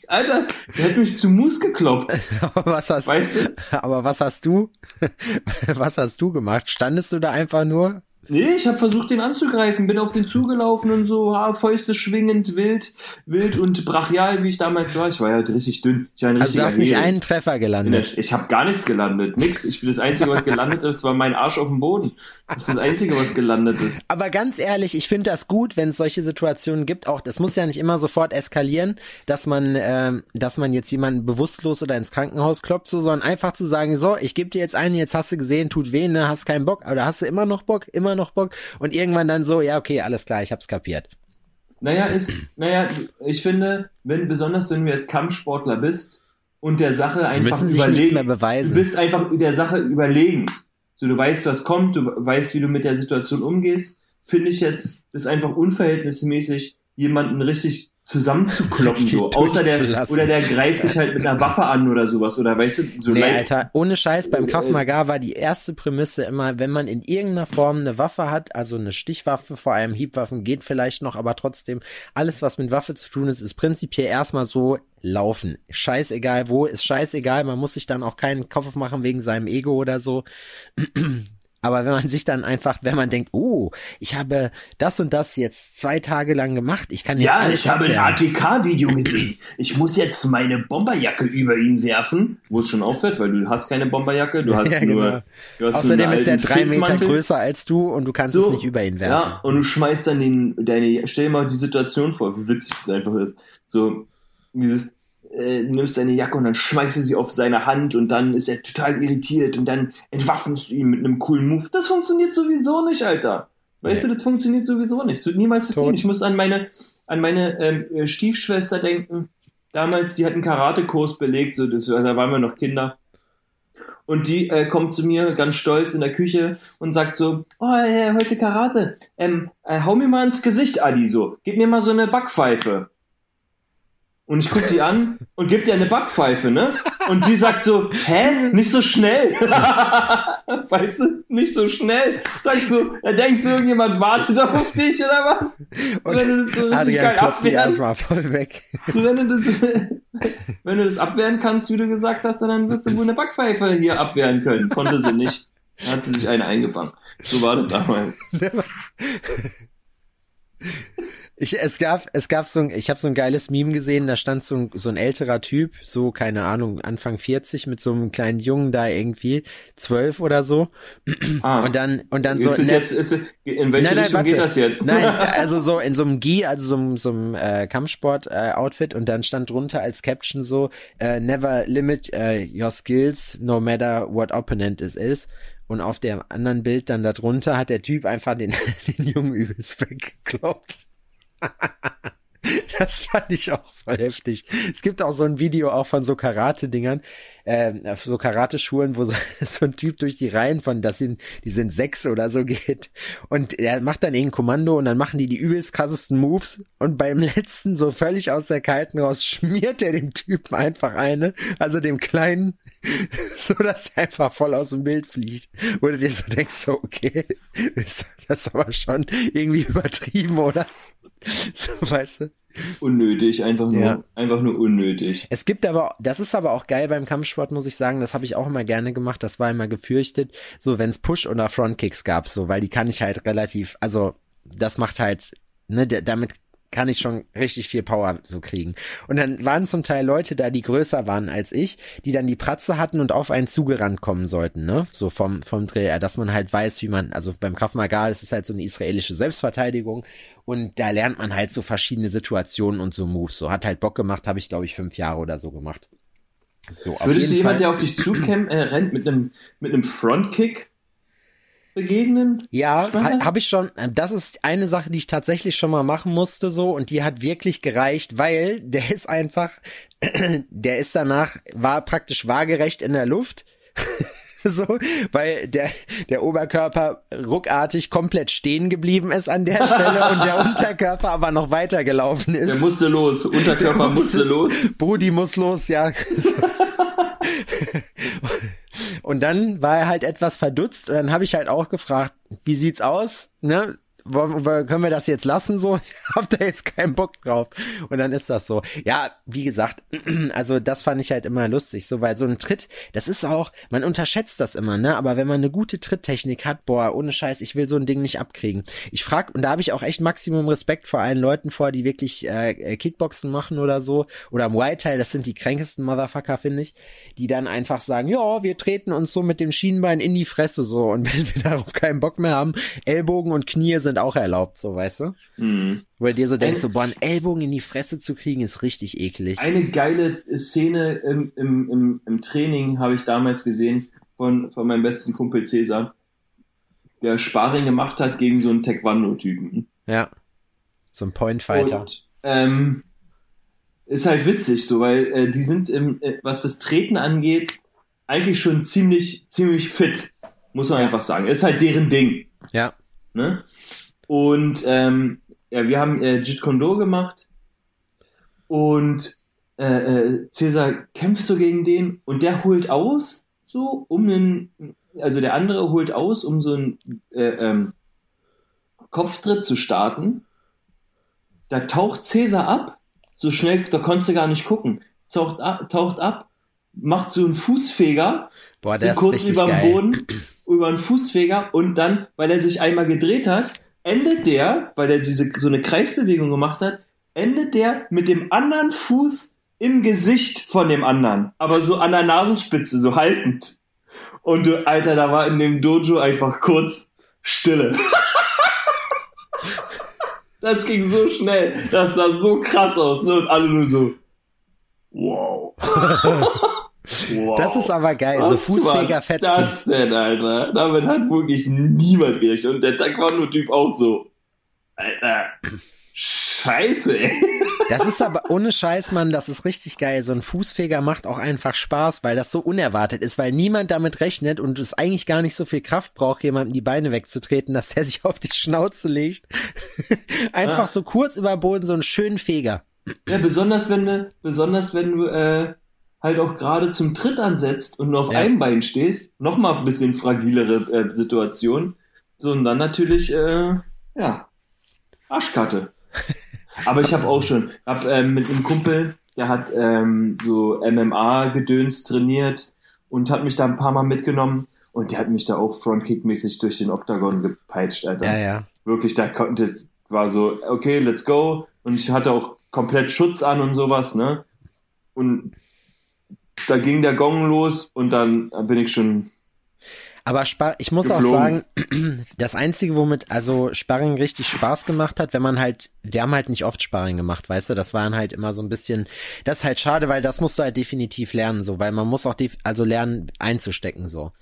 Alter, der hat mich zu Mus gekloppt, aber was hast, weißt du? aber was hast du, was hast du gemacht? Standest du da einfach nur? Nee, ich habe versucht, den anzugreifen, bin auf den zugelaufen und so, ha, Fäuste schwingend, wild, wild und brachial, wie ich damals war. Ich war ja halt richtig dünn. Ich war ein Also du hast nicht einen Treffer gelandet. ich habe gar nichts gelandet, nix. Ich bin das Einzige, was gelandet ist, war mein Arsch auf dem Boden. Das ist das Einzige, was gelandet ist. Aber ganz ehrlich, ich finde das gut, wenn es solche Situationen gibt. Auch das muss ja nicht immer sofort eskalieren, dass man, ähm, dass man jetzt jemanden bewusstlos oder ins Krankenhaus kloppt, so, sondern einfach zu sagen, so, ich gebe dir jetzt einen, jetzt hast du gesehen, tut weh, ne, hast keinen Bock, oder hast du immer noch Bock, immer noch Bock und irgendwann dann so, ja, okay, alles klar, ich hab's kapiert. Naja, ist, naja, ich finde, wenn, besonders wenn du jetzt Kampfsportler bist und der Sache einfach überlegen, du bist einfach der Sache überlegen. So, du weißt, was kommt, du weißt, wie du mit der Situation umgehst, finde ich jetzt, ist einfach unverhältnismäßig, jemanden richtig zusammenzukloppen, so. Außer der, oder der greift dich halt mit einer Waffe an oder sowas, oder weißt du, so Nee, Alter, ohne Scheiß, beim Krav Äh, Maga war die erste Prämisse immer, wenn man in irgendeiner Form eine Waffe hat, also eine Stichwaffe, vor allem Hiebwaffen geht vielleicht noch, aber trotzdem, alles was mit Waffe zu tun ist, ist prinzipiell erstmal so laufen. Scheißegal wo, ist scheißegal, man muss sich dann auch keinen Kopf machen wegen seinem Ego oder so. Aber wenn man sich dann einfach, wenn man denkt, oh, ich habe das und das jetzt zwei Tage lang gemacht, ich kann jetzt Ja, ich habe ein. ATK-Video gesehen. Ich muss jetzt meine Bomberjacke über ihn werfen. Wo es schon auffällt, weil du hast keine Bomberjacke, du hast Ja, nur. genau. Du hast Außerdem ist er drei Meter größer als du und du kannst es nicht über ihn werfen. Ja, und du schmeißt dann den, deine, stell dir mal die Situation vor, wie witzig es einfach ist. So, dieses, äh, nimmst deine Jacke und dann schmeißt du sie auf seine Hand und dann ist er total irritiert und dann entwaffnest du ihn mit einem coolen Move. Das funktioniert sowieso nicht, Alter. Weißt Nee. du, das funktioniert sowieso nicht. Das wird niemals passieren. Tot. Ich muss an meine, an meine ähm, Stiefschwester denken. Damals, die hat einen Karatekurs belegt, so, das, da waren wir noch Kinder. Und die äh, kommt zu mir ganz stolz in der Küche und sagt so, oh, äh, heute Karate. Ähm, äh, hau mir mal ins Gesicht, Adi, so. Gib mir mal so eine Backpfeife. Und ich guck die an und gib dir eine Backpfeife, ne? Und die sagt so, hä? Nicht so schnell. weißt du? Nicht so schnell. Sagst du, da denkst du, irgendjemand wartet auf dich oder was? Und wenn du das so richtig geil abwehren, erstmal voll weg. so, wenn, du das, wenn du das abwehren kannst, wie du gesagt hast, dann wirst du wohl eine Backpfeife hier abwehren können. Konnte sie nicht. Da hat sie sich eine eingefangen. So war das damals. Ich, es gab, es gab so ein, ich habe so ein geiles Meme gesehen, da stand so ein, so ein älterer Typ, so, keine Ahnung, Anfang 40 mit so einem kleinen Jungen da irgendwie, zwölf oder so. Ah, Und dann, und dann so, ist es ne- jetzt, ist in welche Nein, nein, Richtung warte. geht das jetzt? Nein, also so in so einem Gi, also so einem, so einem äh, Kampfsport-Outfit und dann stand drunter als Caption so, äh, never limit äh, your skills, no matter what opponent it is. Und auf dem anderen Bild dann darunter hat der Typ einfach den, den Jungen übelst weggekloppt. Das fand ich auch voll heftig. Es gibt auch so ein Video auch von so Karate-Dingern, auf so Karate-Schulen, wo so, so ein Typ durch die Reihen von, das sind, die sind sechs oder so geht. Und er macht dann irgendein Kommando und dann machen die die übelst krassesten Moves. Und beim letzten, so völlig aus der Kalten raus, schmiert er dem Typen einfach eine, also dem Kleinen, so dass er einfach voll aus dem Bild fliegt. Wo du dir so denkst, so, okay, ist das aber schon irgendwie übertrieben, oder? So, weißt du? Unnötig, einfach nur, Ja. einfach nur unnötig. Es gibt aber, das ist aber auch geil beim Kampfsport, muss ich sagen, das habe ich auch immer gerne gemacht, das war immer gefürchtet, so wenn es Push- oder Frontkicks gab, so, weil die kann ich halt relativ, also das macht halt, ne, damit kann ich schon richtig viel Power so kriegen. Und dann waren zum Teil Leute da, die größer waren als ich, die dann die Pratze hatten und auf einen zugerannt kommen sollten, ne? So vom, vom Drill, dass man halt weiß, wie man, also beim Krav Maga, das ist halt so eine israelische Selbstverteidigung und da lernt man halt so verschiedene Situationen und so Moves. So hat halt Bock gemacht, habe ich glaube ich fünf Jahre oder so gemacht. So, Würdest du jemand, Fall. der auf dich zukämmt, äh, rennt mit einem, mit einem Frontkick begegnen? Ja, ha, das- habe ich schon. Das ist eine Sache, die ich tatsächlich schon mal machen musste so und die hat wirklich gereicht, weil der ist einfach, der ist danach, war praktisch waagerecht in der Luft. So, weil der, der Oberkörper ruckartig komplett stehen geblieben ist an der Stelle und der Unterkörper aber noch weitergelaufen ist. Der musste los, Unterkörper Der musste, musste- los. Brudi muss los, ja. Und dann war er halt etwas verdutzt und dann habe ich halt auch gefragt, wie sieht's aus? Ne? Können wir das jetzt lassen so? Ich hab da jetzt keinen Bock drauf. Und dann ist das so. Ja, wie gesagt, also das fand ich halt immer lustig, so, weil so ein Tritt, das ist auch, man unterschätzt das immer, ne? Aber wenn man eine gute Tritttechnik hat, boah, ohne Scheiß, ich will so ein Ding nicht abkriegen. Ich frag, und da habe ich auch echt Maximum Respekt vor allen Leuten vor, die wirklich äh, Kickboxen machen oder so. Oder am White Teil, das sind die kränkesten Motherfucker, finde ich, die dann einfach sagen, ja, wir treten uns so mit dem Schienbein in die Fresse so. Und wenn wir darauf keinen Bock mehr haben, Ellbogen und Knie sind auch erlaubt, so, weißt du? Hm. Wo du dir so denkst, Ein- so, boah, einen Ellbogen in die Fresse zu kriegen, ist richtig eklig. Eine geile Szene im, im, im, im Training habe ich damals gesehen von, von meinem besten Kumpel Cäsar, der Sparring gemacht hat gegen so einen Taekwondo-Typen. Ja. So ein Point Fighter. Und, ähm, ist halt witzig so, weil äh, die sind im, äh, was das Treten angeht, eigentlich schon ziemlich, ziemlich fit, muss man einfach sagen. Ist halt deren Ding. Ja. Ne? Und ähm, ja, wir haben äh, Jeet Kune Do gemacht Und äh, äh, Cäsar kämpft so gegen den und der holt aus, so um einen, also der andere holt aus, um so einen äh, ähm, Kopftritt zu starten. Da taucht Cäsar ab, so schnell, da konntest du gar nicht gucken. Taucht ab, taucht ab macht so einen Fußfeger, Boah, so der ist kurz über den. Boden, über einen Fußfeger und dann, weil er sich einmal gedreht hat, endet der, weil er diese so eine Kreisbewegung gemacht hat, endet der mit dem anderen Fuß im Gesicht von dem anderen, aber so an der Nasenspitze, so haltend. Und du, Alter, da war in dem Dojo einfach kurz Stille. Das ging so schnell, das sah so krass aus, ne? Und alle nur so, wow. wow. Das ist aber geil, so Was Fußfeger war fetzen. Das denn, Alter? Damit hat wirklich niemand gerechnet. Und der Taekwondo-Typ auch so. Alter. Scheiße, ey. Das ist aber ohne Scheiß, Mann, das ist richtig geil. So ein Fußfeger macht auch einfach Spaß, weil das so unerwartet ist, weil niemand damit rechnet und es eigentlich gar nicht so viel Kraft braucht, jemandem die Beine wegzutreten, dass der sich auf die Schnauze legt. einfach Ja. so kurz über den Boden so einen schönen Feger. Ja, besonders wenn du, besonders wenn du äh, halt auch gerade zum Tritt ansetzt und nur auf Ja. einem Bein stehst, nochmal ein bisschen fragilere äh, Situation. So, und dann natürlich, äh, ja, Arschkarte. Aber ich habe auch schon, hab ähm, mit einem Kumpel, der hat ähm, so MMA-Gedöns trainiert und hat mich da ein paar Mal mitgenommen und der hat mich da auch Frontkick-mäßig durch den Oktagon gepeitscht, Alter Ja, ja. wirklich, da konnte es, war so, okay, let's go. Und ich hatte auch komplett Schutz an und sowas, ne? Und da ging der Gong los und dann bin ich schon, Aber Spar ich muss auch Geflogen. sagen, das Einzige, womit also Sparring richtig Spaß gemacht hat, wenn man halt, wir haben halt nicht oft Sparring gemacht, weißt du, das waren halt immer so ein bisschen, das ist halt schade, weil das musst du halt definitiv lernen, so, weil man muss auch also lernen einzustecken, so.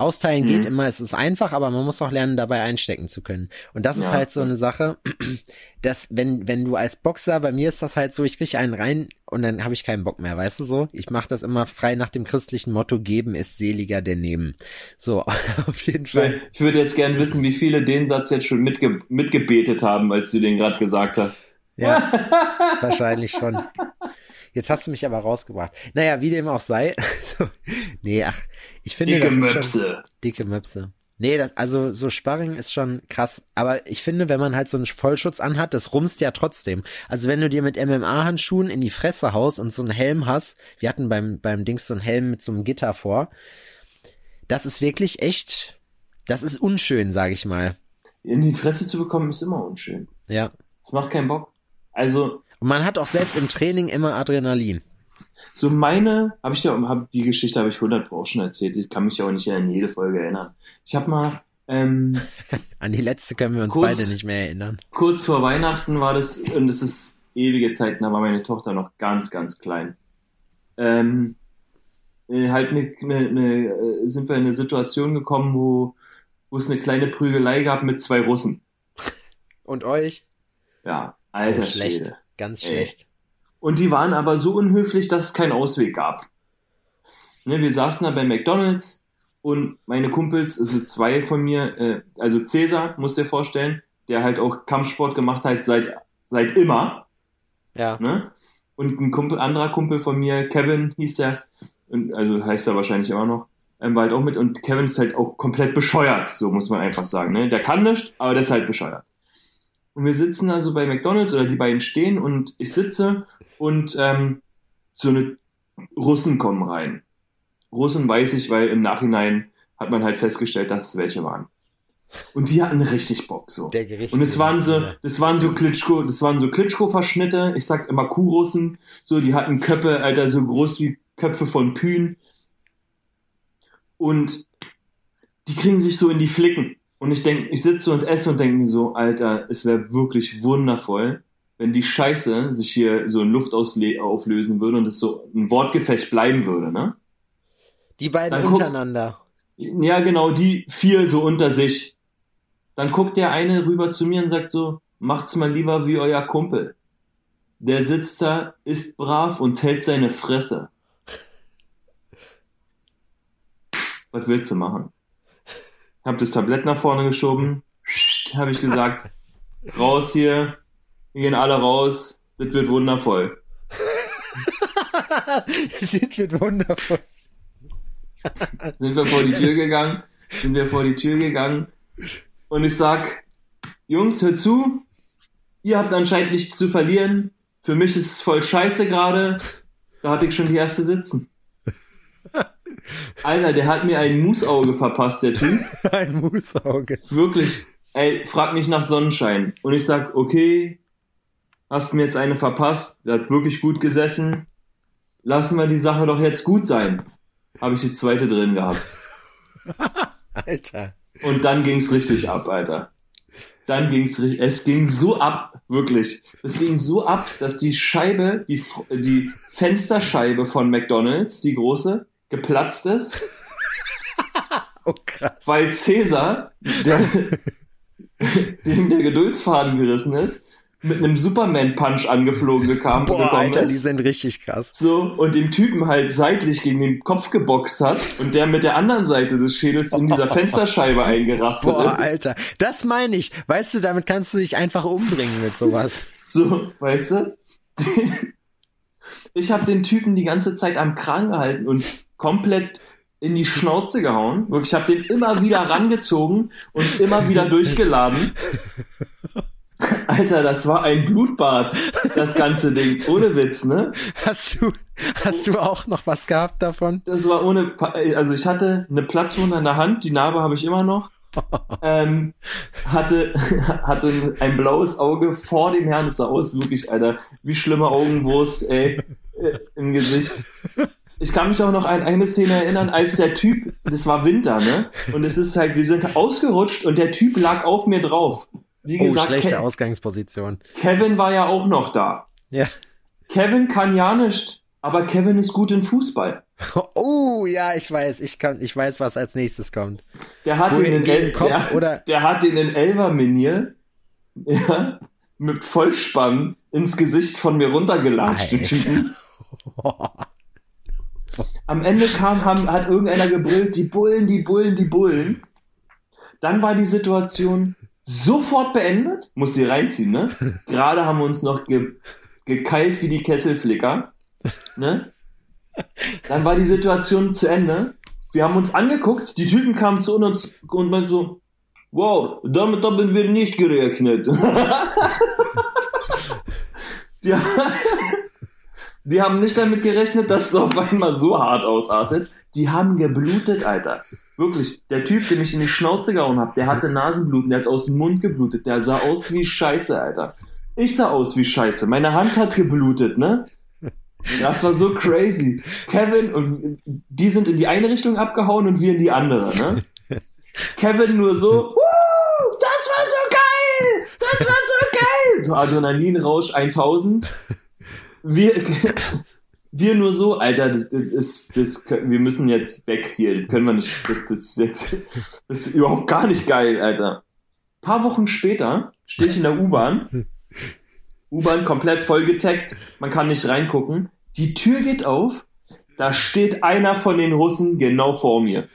Austeilen Mhm. geht immer, es ist einfach, aber man muss auch lernen, dabei einstecken zu können. Und das ist Ja. halt so eine Sache, dass wenn, wenn du als Boxer, bei mir ist das halt so, ich kriege einen rein und dann habe ich keinen Bock mehr, weißt du so? Ich mache das immer frei nach dem christlichen Motto, geben ist seliger denn nehmen. So, auf jeden Fall. ich würde jetzt gern wissen, wie viele den Satz jetzt schon mitge mitgebetet haben, als du den gerade gesagt hast. Ja, wahrscheinlich schon. Jetzt hast du mich aber rausgebracht. Naja, wie dem auch sei. Nee, ach, ich finde, Dicke das ist schon Möpse. dicke Möpse. Nee, das, also so Sparring ist schon krass. Aber ich finde, wenn man halt so einen Vollschutz anhat, das rumst ja trotzdem. Also wenn du dir mit MMA-Handschuhen in die Fresse haust und so einen Helm hast, wir hatten beim, beim Dings so einen Helm mit so einem Gitter vor, das ist wirklich echt, das ist unschön, sag ich mal. In die Fresse zu bekommen ist immer unschön. Ja. Das macht keinen Bock. Also, Und man hat auch selbst im Training immer Adrenalin. so meine, habe ich ja, hab, die Geschichte habe ich 100 Pro auch schon erzählt. Ich kann mich aber nicht an jede Folge erinnern. Ich habe mal, ähm, An die letzte können wir uns Kurz- beide nicht mehr erinnern. kurz vor Weihnachten war das, und das ist ewige Zeiten, da war meine Tochter noch ganz, ganz klein. Ähm, äh, halt eine, eine, eine, äh, sind wir in eine Situation gekommen, wo, wo es eine kleine Prügelei gab mit zwei Russen. Und euch? Ja, alter oh, schlecht. Schwede. Ganz Ey. schlecht. Und die waren aber so unhöflich, dass es keinen Ausweg gab. Ne, wir saßen da bei McDonalds und meine Kumpels, also zwei von mir, äh, also Cäsar, musst dir vorstellen, der halt auch Kampfsport gemacht hat seit, seit immer. Ja. Ne? Und ein Kumpel, anderer Kumpel von mir, Kevin hieß der, und, also heißt er wahrscheinlich immer noch, ähm, war halt auch mit. Und Kevin ist halt auch komplett bescheuert, so muss man einfach sagen. Ne? Der kann nicht, aber der ist halt bescheuert. Und wir sitzen also bei McDonalds oder die beiden stehen und ich sitze und ähm, so eine Russen kommen rein. Russen weiß ich, weil im Nachhinein hat man halt festgestellt, dass es welche waren. Und die hatten richtig Bock so. Der Gericht. Und es waren so, das waren so Klitschko, das waren so Klitschko-Verschnitte. Ich sag immer Kuhrussen. So, die hatten Köpfe, Alter, so groß wie Köpfe von Kühen. Und die kriegen sich so in die Flicken. Und ich denk, ich sitze und esse und denke mir so, Alter, es wäre wirklich wundervoll, wenn die Scheiße sich hier so in Luft auflösen würde und es so ein Wortgefecht bleiben würde, ne? Die beiden Dann guck- untereinander. Ja, genau, die vier so unter sich. Dann guckt der eine rüber zu mir und sagt so, macht's mal lieber wie euer Kumpel. Der sitzt da, ist brav und hält seine Fresse. Was willst du machen? Hab das Tablett nach vorne geschoben, habe ich gesagt, raus hier, wir gehen alle raus, das wird wundervoll. das wird wundervoll. sind wir vor die Tür gegangen, sind wir vor die Tür gegangen und ich sag, Jungs, hört zu, ihr habt anscheinend nichts zu verlieren. Für mich ist es voll scheiße gerade. Da hatte ich schon die erste sitzen. Alter, der hat mir ein Musauge verpasst, der Typ. Ein Musauge. Wirklich. Ey, frag mich nach Sonnenschein. Und ich sag, okay, hast mir jetzt eine verpasst. Der hat wirklich gut gesessen. Lassen wir die Sache doch jetzt gut sein. Habe ich die zweite drin gehabt. Alter. Und dann ging's richtig ab, Alter. Dann ging's richtig, es ging so ab, wirklich. Es ging so ab, dass die Scheibe, die, die Fensterscheibe von McDonalds, die große, geplatzt ist, Oh krass. weil Cäsar, der, dem der Geduldsfaden gerissen ist, mit einem Superman-Punch angeflogen gekam Boah, gekommen Alter, die ist. sind richtig krass. So, und dem Typen halt seitlich gegen den Kopf geboxt hat und der mit der anderen Seite des Schädels in dieser Fensterscheibe eingerastet Boah, ist. Alter, das meine ich. Weißt du, damit kannst du dich einfach umbringen mit sowas. So, weißt du? Ich habe den Typen die ganze Zeit am Kragen gehalten und komplett in die Schnauze gehauen. Wirklich, ich habe den immer wieder rangezogen und immer wieder durchgeladen. Alter, das war ein Blutbad, das ganze Ding. Ohne Witz, ne? Hast du, hast du auch noch was gehabt davon? Das war ohne, also ich hatte eine Platzwunde an der Hand, die Narbe habe ich immer noch. Ähm, hatte, hatte ein blaues Auge vor dem Herrn, das sah aus, wirklich, Alter, wie schlimme Augenwurst, ey, äh, im Gesicht. Ich kann mich auch noch an eine Szene erinnern, als der Typ, das war Winter, ne? Und es ist halt, wir sind ausgerutscht und der Typ lag auf mir drauf. Wie Oh, gesagt, schlechte Ke Ausgangsposition. Kevin war ja auch noch da. Ja. Kevin kann ja nicht, aber Kevin ist gut in Fußball. Oh, ja, ich weiß, ich kann, ich weiß, was als nächstes kommt. Der hat Wo den in El Kopf der, oder- der hat den in Elverminier ja, mit Vollspann ins Gesicht von mir runtergelatscht, den. Typen. Am Ende kam, haben, hat irgendeiner gebrüllt, die Bullen, die Bullen, die Bullen. Dann war die Situation sofort beendet. Muss sie reinziehen, ne? Gerade haben wir uns noch ge, gekeilt wie die Kesselflicker. Ne? Dann war die Situation zu Ende. Wir haben uns angeguckt, die Typen kamen zu uns und meinten so, wow, damit haben wir nicht gerechnet. die, die haben nicht damit gerechnet, dass es auf einmal so hart ausartet. Die haben geblutet, Alter. Wirklich, der Typ, den ich in die Schnauze gehauen habe, der hatte Nasenbluten, der hat aus dem Mund geblutet, der sah aus wie Scheiße, Alter. Ich sah aus wie Scheiße. Meine Hand hat geblutet, ne? Das war so crazy. Kevin und die sind in die eine Richtung abgehauen und wir in die andere, ne? Kevin nur so, Woo, das war so geil! Das war so geil! So Adrenalinrausch 1000. Wir, wir nur so, Alter, das, das, das, wir müssen jetzt weg hier. Das können wir nicht, das, ist jetzt, das ist überhaupt gar nicht geil, Alter. paar Wochen später stehe ich in der U-Bahn. U-Bahn komplett vollgetaggt, man kann nicht reingucken. Die Tür geht auf, da steht einer von den Russen genau vor mir.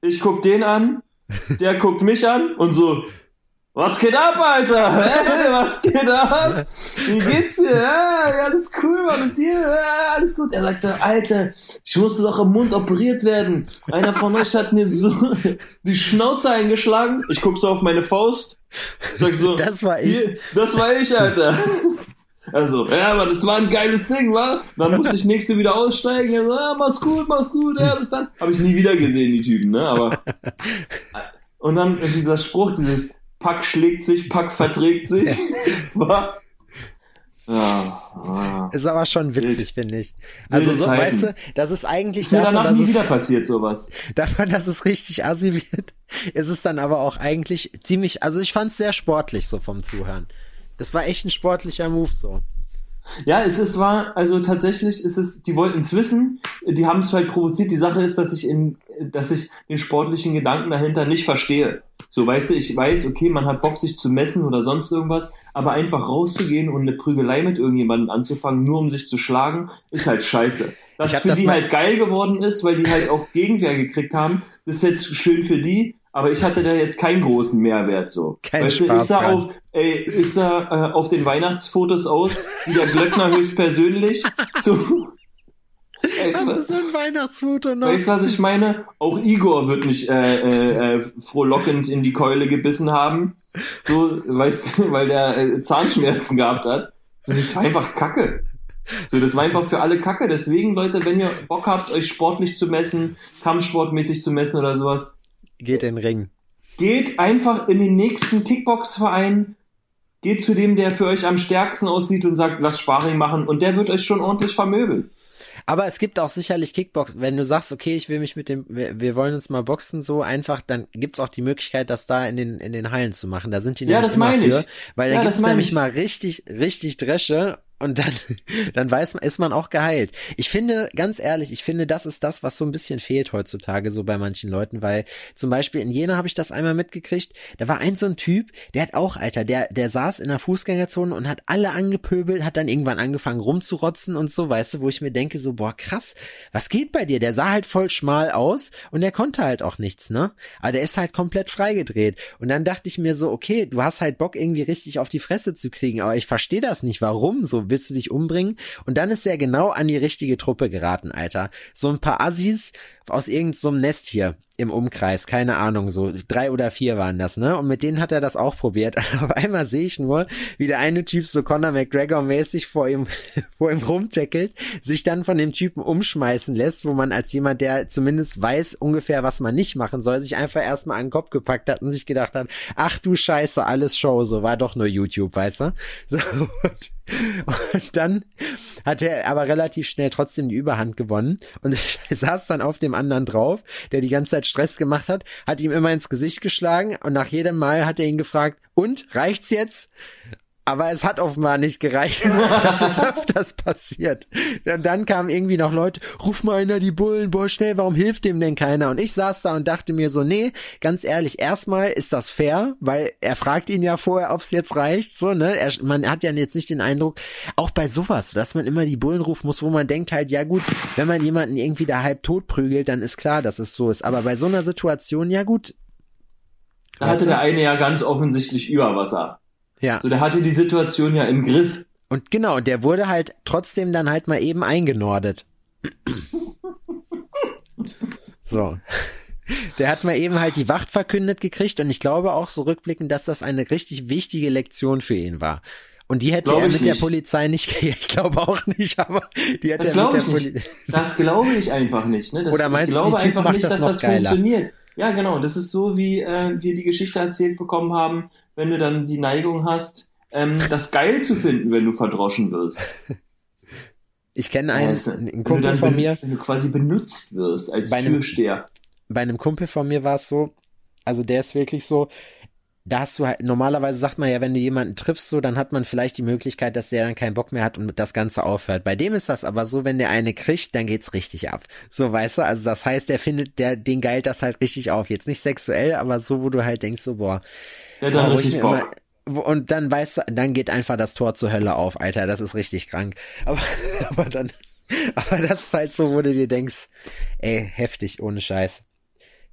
Ich guck den an, der guckt mich an und so, was geht ab, Alter? Hey, was geht ab? Wie geht's dir? Ja, alles cool, Mann, mit dir? Ja, alles gut. Er sagte, Alter, ich musste doch im Mund operiert werden. Einer von euch hat mir so die Schnauze eingeschlagen. Ich guck so auf meine Faust. Sag so, Das war ich. Hier, das war ich, Alter. Also, ja, aber das war ein geiles Ding, wa? Dann musste ich nächste wieder aussteigen. So, ja, mach's gut, mach's gut, ja, bis dann. Habe ich nie wieder gesehen, die Typen, ne? Aber. Und dann dieser Spruch, dieses Pack schlägt sich, Pack verträgt sich. Ja, ja. Ist aber schon witzig, finde ich. Also so, weißt du, das ist eigentlich Ist davon, danach dass nie es, wieder passiert, sowas. davon, dass es richtig assi wird, ist es dann aber auch eigentlich ziemlich, also ich fand es sehr sportlich so vom Zuhören. Das war echt ein sportlicher Move so. Ja, es ist war, also tatsächlich ist es, die wollten es wissen, die haben es halt provoziert. Die Sache ist, dass ich in, dass ich den sportlichen Gedanken dahinter nicht verstehe. So, weißt du, ich weiß, okay, man hat Bock, sich zu messen oder sonst irgendwas, aber einfach rauszugehen und eine Prügelei mit irgendjemandem anzufangen, nur um sich zu schlagen, ist halt scheiße. Dass hab für das die halt geil geworden ist, weil die halt auch Gegenwehr gekriegt haben, das ist jetzt schön für die, aber ich hatte da jetzt keinen großen Mehrwert so. Kein weißt du, Spaß ich sah dran. auf, ey, ich sah äh, auf den Weihnachtsfotos aus, wie der Glöckner höchstpersönlich. So. Weißt du, Das was- ist so ein Weihnachtsfoto noch. Weißt du, was ich meine? Auch Igor wird nicht äh, äh, äh, frohlockend in die Keule gebissen haben. So, weißt du, weil der äh, Zahnschmerzen gehabt hat. So, das war einfach Kacke. So, das war einfach für alle Kacke. Deswegen, Leute, wenn ihr Bock habt, euch sportlich zu messen, kampfsportmäßig zu messen oder sowas, Geht in den Ring. geht einfach in den nächsten Kickbox-Verein, geht zu dem, der für euch am stärksten aussieht und sagt, lass Sparring machen und der wird euch schon ordentlich vermöbeln. Aber es gibt auch sicherlich Kickbox, wenn du sagst, okay, ich will mich mit dem, wir, wir wollen uns mal boxen so einfach, dann gibt's auch die Möglichkeit, das da in den in den Hallen zu machen. Da sind die Ja, nämlich das immer meine ich. für, weil Ja, da gibt's nämlich ich. mal richtig richtig Dresche und dann dann weiß man, ist man auch geheilt. Ich finde, ganz ehrlich, ich finde, das ist das, was so ein bisschen fehlt heutzutage so bei manchen Leuten, weil zum Beispiel in Jena habe ich das einmal mitgekriegt. Da war ein so ein Typ, der hat auch, Alter, der der saß in der Fußgängerzone und hat alle angepöbelt, hat dann irgendwann angefangen rumzurotzen und so, weißt du, wo ich mir denke so, boah, krass, was geht bei dir? Der sah halt voll schmal aus und der konnte halt auch nichts, ne? Aber der ist halt komplett freigedreht. Und dann dachte ich mir so, okay, du hast halt Bock irgendwie richtig auf die Fresse zu kriegen, aber ich verstehe das nicht. Warum? So willst du dich umbringen? Und dann ist er genau an die richtige Truppe geraten, Alter. So ein paar Assis aus irgendeinem so Nest hier im Umkreis, keine Ahnung, so drei oder vier waren das, ne? Und mit denen hat er das auch probiert. Und auf einmal sehe ich nur, wie der eine Typ so Conor McGregor mäßig vor ihm, vor ihm rumtackelt, sich dann von dem Typen umschmeißen lässt, wo man als jemand, der zumindest weiß ungefähr, was man nicht machen soll, sich einfach erstmal an den Kopf gepackt hat und sich gedacht hat, ach du Scheiße, alles Show, so war doch nur YouTube, weißt du? So, und, und dann hat er aber relativ schnell trotzdem die Überhand gewonnen und saß dann auf dem anderen drauf, der die ganze Zeit Stress gemacht hat, hat ihm immer ins Gesicht geschlagen und nach jedem Mal hat er ihn gefragt, und, reicht's jetzt? Aber es hat offenbar nicht gereicht. Das ist öfters passiert. Und dann kamen irgendwie noch Leute, ruf mal einer die Bullen, boah, schnell, warum hilft dem denn keiner? Und ich saß da und dachte mir so, nee, ganz ehrlich, erstmal ist das fair, weil er fragt ihn ja vorher, ob's jetzt reicht, so, ne? Er, man hat ja jetzt nicht den Eindruck, auch bei sowas, dass man immer die Bullen rufen muss, wo man denkt halt, ja gut, wenn man jemanden irgendwie da halb tot prügelt, dann ist klar, dass es so ist. Aber bei so einer Situation, ja gut, Da hatte du? der eine ja ganz offensichtlich Überwasser. Ja. So, der hatte die Situation ja im Griff. Und genau, der wurde halt trotzdem dann halt mal eben eingenordet. So. Der hat mal eben halt die Wacht verkündet gekriegt und ich glaube auch so rückblickend, dass das eine richtig wichtige Lektion für ihn war. Und die hätte er mit der nicht. Polizei nicht, ich glaube auch nicht, aber die hätte Das er mit der. Polizei. Das glaube ich einfach nicht. Ne? Das, Oder meinst ich du, glaube einfach nicht, das dass das geiler? funktioniert. Ja, genau. Das ist so, wie äh, wir die Geschichte erzählt bekommen haben, wenn du dann die Neigung hast, ähm, das geil zu finden, wenn du verdroschen wirst. Ich kenne einen, ist- einen Kumpel dann von mir, Wenn du quasi benutzt wirst als Bei einem- Türsteher. bei einem Kumpel von mir war es so, also der ist wirklich so, da hast du halt, normalerweise sagt man ja, wenn du jemanden triffst, so, dann hat man vielleicht die Möglichkeit, dass der dann keinen Bock mehr hat und das Ganze aufhört. Bei dem ist das aber so, wenn der eine kriegt, dann geht's richtig ab. So, weißt du, also das heißt, der findet, der, den geilt das halt richtig auf. Jetzt nicht sexuell, aber so, wo du halt denkst, so, boah. Der hat dann richtig Bock. immer- Und dann weißt du, dann geht einfach das Tor zur Hölle auf, Alter, das ist richtig krank. Aber, aber dann, aber das ist halt so, wo du dir denkst, ey, heftig, ohne Scheiß.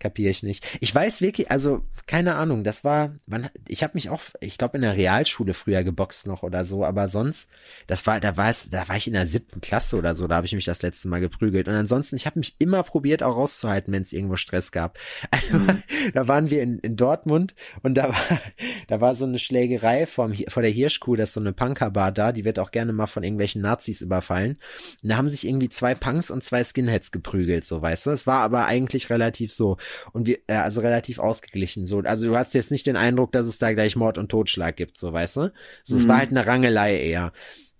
Kapier ich nicht. Ich weiß wirklich, also keine Ahnung, das war, wann, ich habe mich auch, ich glaube in der Realschule früher geboxt noch oder so, aber sonst, das war, da war es, da war ich in der siebten Klasse oder so, da habe ich mich das letzte Mal geprügelt. Und ansonsten, ich habe mich immer probiert, auch rauszuhalten, wenn es irgendwo Stress gab. Einmal, da waren wir in, in Dortmund und da war, da war so eine Schlägerei vom, vor der Hirschkuh, das ist so eine Punkerbar da, die wird auch gerne mal von irgendwelchen Nazis überfallen. Und da haben sich irgendwie zwei Punks und zwei Skinheads geprügelt, so weißt du. Es war aber eigentlich relativ so und wir, äh, also relativ ausgeglichen so. Also du hast jetzt nicht den Eindruck, dass es da gleich Mord und Totschlag gibt, so weißt du. So, es Mhm. war halt eine Rangelei eher.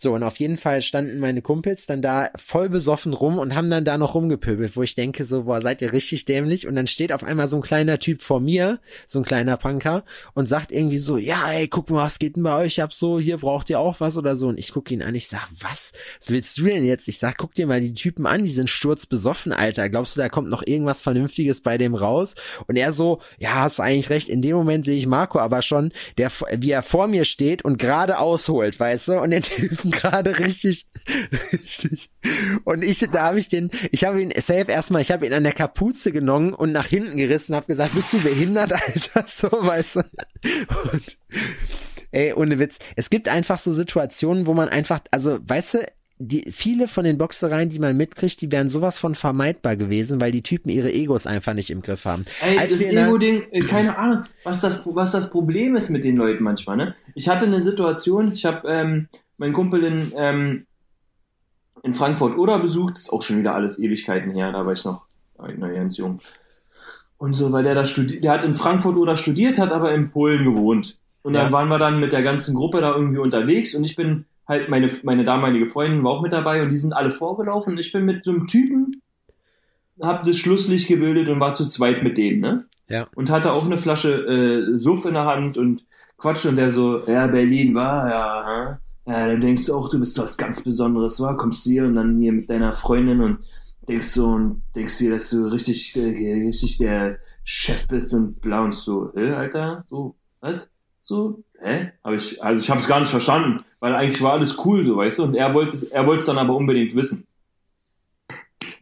So, und auf jeden Fall standen meine Kumpels dann da voll besoffen rum und haben dann da noch rumgepöbelt, wo ich denke so, boah, seid ihr richtig dämlich? Und dann steht auf einmal so ein kleiner Typ vor mir, so ein kleiner Punker, und sagt irgendwie so, ja, ey, guck mal, was geht denn bei euch ab so, hier braucht ihr auch was oder so. Und ich gucke ihn an, ich sag, was? Was willst du denn jetzt? Ich sag, guck dir mal die Typen an, die sind sturzbesoffen, Alter. Glaubst du, da kommt noch irgendwas Vernünftiges bei dem raus? Und er so, ja, hast eigentlich recht. In dem Moment sehe ich Marco aber schon, der, wie er vor mir steht und gerade ausholt, weißt du? Und den Typen gerade richtig, richtig. Und ich, da habe ich den, ich habe ihn safe erstmal, ich habe ihn an der Kapuze genommen und nach hinten gerissen, habe gesagt, bist du behindert, Alter, so, weißt du. Und, ey, ohne Witz. Es gibt einfach so Situationen, wo man einfach, also, weißt du, die, viele von den Boxereien, die man mitkriegt, die wären sowas von vermeidbar gewesen, weil die Typen ihre Egos einfach nicht im Griff haben. Ey, Als das Ego-Ding, äh, keine Ahnung, was das, was das Problem ist mit den Leuten manchmal, ne? Ich hatte eine Situation, ich habe ähm, meinen Kumpel in, ähm, in Frankfurt oder besucht, ist auch schon wieder alles Ewigkeiten her, da war ich noch, da war ich noch ganz jung. Und so, weil der da studiert, der hat in Frankfurt oder studiert, hat aber in Polen gewohnt. Und dann Ja. waren wir dann mit der ganzen Gruppe da irgendwie unterwegs und ich bin halt, meine, meine damalige Freundin war auch mit dabei und die sind alle vorgelaufen und ich bin mit so einem Typen, hab das Schlusslicht gebildet und war zu zweit mit dem, ne? Ja. Und hatte auch eine Flasche äh, Suff in der Hand und Quatsch und der so, ja, Berlin war, ja, ja, dann denkst du auch, du bist was ganz Besonderes, war, kommst hier und dann hier mit deiner Freundin und denkst so und denkst dir, dass du richtig, äh, richtig der Chef bist und bla und so, äh, Alter, so, was? So, hä? Hab ich, also ich habe es gar nicht verstanden, weil eigentlich war alles cool, so, weißt du, und er wollte er wollte es dann aber unbedingt wissen.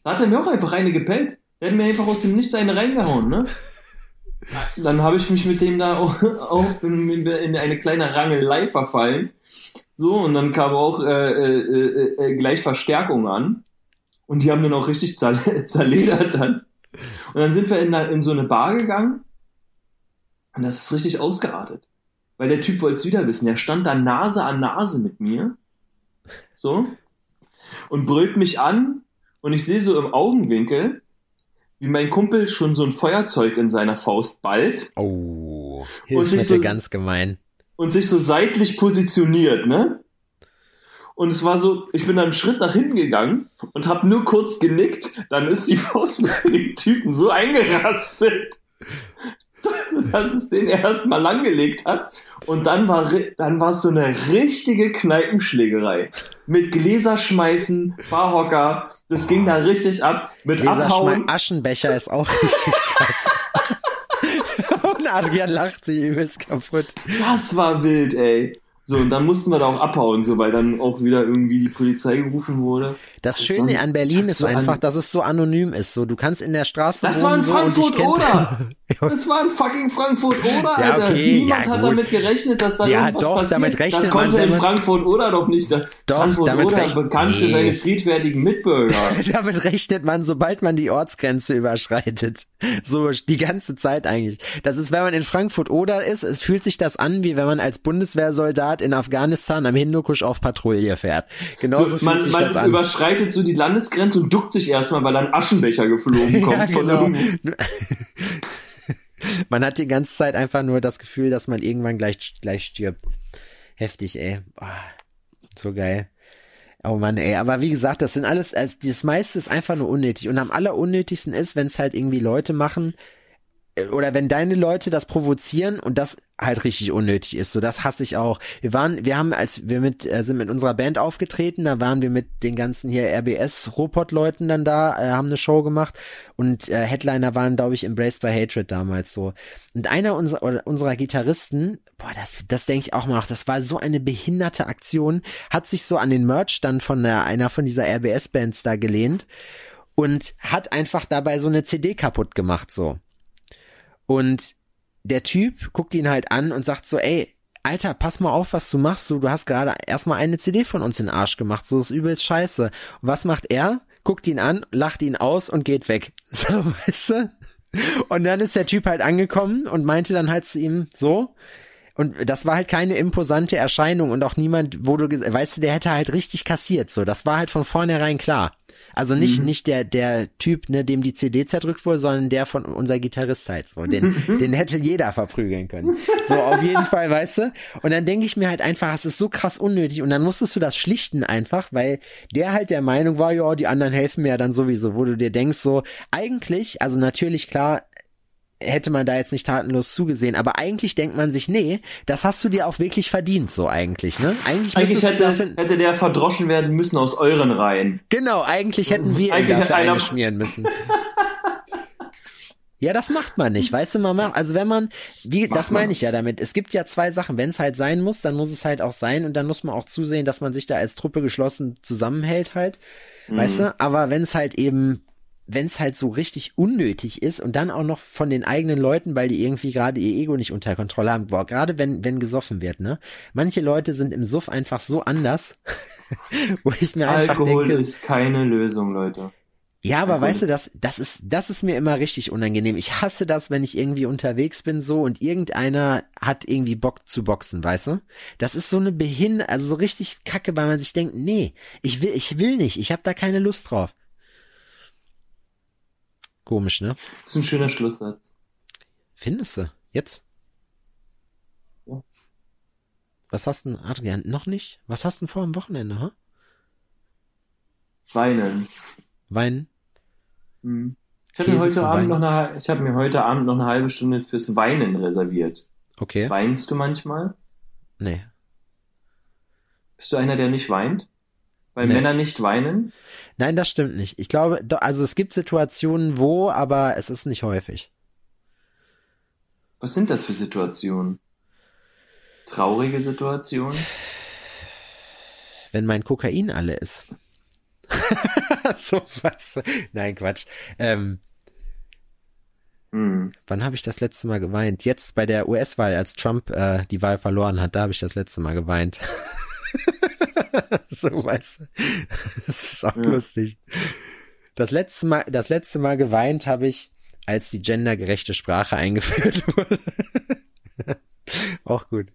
Da hat er mir auch einfach eine gepellt. Der hat mir einfach aus dem Nichts eine reingehauen, ne? Dann habe ich mich mit dem da auch, auch in, in eine kleine Rangelei verfallen. So, und dann kam auch äh, äh, äh, äh, gleich Verstärkung an. Und die haben dann auch richtig zer zerledert dann. Und dann sind wir in, in so eine Bar gegangen. Und das ist richtig ausgeartet. Weil der Typ wollte es wieder wissen. Der stand da Nase an Nase mit mir. So. Und brüllt mich an. Und ich sehe so im Augenwinkel, wie mein Kumpel schon so ein Feuerzeug in seiner Faust ballt Oh, Und sich so- ganz gemein. und sich so seitlich positioniert, ne? Und es war so, ich bin dann einen Schritt nach hinten gegangen und habe nur kurz genickt, dann ist die Faust bei dem Typen so eingerastet, dass es den erstmal langgelegt hat. Und dann war, dann war es so eine richtige Kneipenschlägerei. Mit Gläserschmeißen, Barhocker, das ging da richtig ab. Mit Abhauen. Aschenbecher ist auch richtig krass. und Adrian lacht sich übelst kaputt. Das war wild, ey. So, und dann mussten wir da auch abhauen, so, weil dann auch wieder irgendwie die Polizei gerufen wurde. Das Das Schöne an Berlin ist so einfach, an- dass es so anonym ist. So, du kannst in der Straße Das war in so, Frankfurt, kennt- oder? Das war in fucking Frankfurt, oder? Ja, Alter. okay, Niemand ja, hat gut. damit gerechnet, dass da Ja, irgendwas doch, passiert. damit rechnet das man, konnte wenn in man- Frankfurt, oder doch nicht. Doch, Frankfurt, damit oder rechnet- bekannt für Nee. seine friedfertigen Mitbürger. Damit rechnet man, sobald man die Ortsgrenze überschreitet. So die ganze Zeit eigentlich. Das ist, wenn man in Frankfurt oder ist, es fühlt sich das an, wie wenn man als Bundeswehrsoldat in Afghanistan am Hindukusch auf Patrouille fährt. Genauso So, fühlt man sich das man an. überschreitet so die Landesgrenze und duckt sich erstmal, weil ein Aschenbecher geflogen kommt Ja, von genau. irgendwo. Man hat die ganze Zeit einfach nur das Gefühl, dass man irgendwann gleich, gleich stirbt. Heftig, ey. Boah, so geil. Oh Mann, ey. Aber wie gesagt, das sind alles, also das meiste ist einfach nur unnötig. Und am allerunnötigsten ist, wenn es halt irgendwie Leute machen, oder wenn deine Leute das provozieren und das halt richtig unnötig ist, so das hasse ich auch. Wir waren, wir haben, als wir mit äh, sind mit unserer Band aufgetreten, da waren wir mit den ganzen hier RBS Robot Leuten dann da, äh, haben eine Show gemacht und äh, Headliner waren, glaube ich, Embraced by Hatred damals so. Und einer unserer oder unserer Gitarristen, boah, das das denke ich auch mal, das war so eine behinderte Aktion, hat sich so an den Merch dann von der, einer von dieser RBS Bands da gelehnt und hat einfach dabei so eine CD kaputt gemacht so. Und der Typ guckt ihn halt an und sagt so, ey, Alter, pass mal auf, was du machst. Du, du hast gerade erstmal eine CD von uns in den Arsch gemacht. So ist übelst scheiße. Und was macht er? Guckt ihn an, lacht ihn aus und geht weg. So, weißt du? Und dann ist der Typ halt angekommen und meinte dann halt zu ihm so, und das war halt keine imposante Erscheinung und auch niemand, wo du, weißt du, der hätte halt richtig kassiert, so. Das war halt von vornherein klar. Also nicht, Mhm. nicht der, der Typ, ne, dem die CD zerdrückt wurde, sondern der von unser Gitarrist halt, so. Den, den hätte jeder verprügeln können. So, auf jeden Fall, weißt du? Und dann denke ich mir halt einfach, es ist so krass unnötig und dann musstest du das schlichten einfach, weil der halt der Meinung war, ja, die anderen helfen mir ja dann sowieso, wo du dir denkst, so, eigentlich, also natürlich klar, hätte man da jetzt nicht tatenlos zugesehen, aber eigentlich denkt man sich, nee, das hast du dir auch wirklich verdient, so eigentlich, ne? Eigentlich, Eigentlich hätte, hätte der verdroschen werden müssen aus euren Reihen. genau, eigentlich hätten wir ihn Eigentlich hat dafür einer- eingeschmieren müssen. Ja, das macht man nicht, weißt du, man macht, also wenn man, wie, Macht das meine man. ich ja damit. Es gibt ja zwei Sachen. Wenn es halt sein muss, dann muss es halt auch sein und dann muss man auch zusehen, dass man sich da als Truppe geschlossen zusammenhält halt, weißt Mhm. du? Aber wenn es halt eben, wenn es halt so richtig unnötig ist und dann auch noch von den eigenen Leuten, weil die irgendwie gerade ihr Ego nicht unter Kontrolle haben, boah, gerade wenn, wenn gesoffen wird, ne? Manche Leute sind im Suff einfach so anders, wo ich mir einfach Alkohol denke, ist keine Lösung, Leute. ja, aber Alkohol. weißt du, das, das ist, das ist mir immer richtig unangenehm. Ich hasse das, wenn ich irgendwie unterwegs bin so und irgendeiner hat irgendwie Bock zu boxen, weißt du? Das ist so eine Behin, also so richtig kacke, weil man sich denkt, nee, ich will, ich will nicht, ich habe da keine Lust drauf. Komisch, ne? Das ist ein schöner Schlusssatz. Findest du? Jetzt? Ja. Was hast du denn, Adrian, noch nicht? Was hast du denn vor am Wochenende, ha? Weinen. Wein? Hm. Ich habe mir, heute Abend noch Weinen. eine, ich hab mir heute Abend noch eine halbe Stunde fürs Weinen reserviert. Okay. Weinst du manchmal? Nee. Bist du einer, der nicht weint? Weil Nee. Männer nicht weinen? Nein, das stimmt nicht. Ich glaube, also es gibt Situationen, wo, aber es ist nicht häufig. Was sind das für Situationen? Traurige Situationen? Wenn mein Kokain alle ist. so was. Nein, Quatsch. Ähm, Hm. wann habe ich das letzte Mal geweint? Jetzt bei der US-Wahl, als Trump äh, die Wahl verloren hat, da habe ich das letzte Mal geweint. so weißt du. Das ist auch Ja. lustig. Das letzte Mal, das letzte Mal geweint habe ich, als die gendergerechte Sprache eingeführt wurde. Auch gut.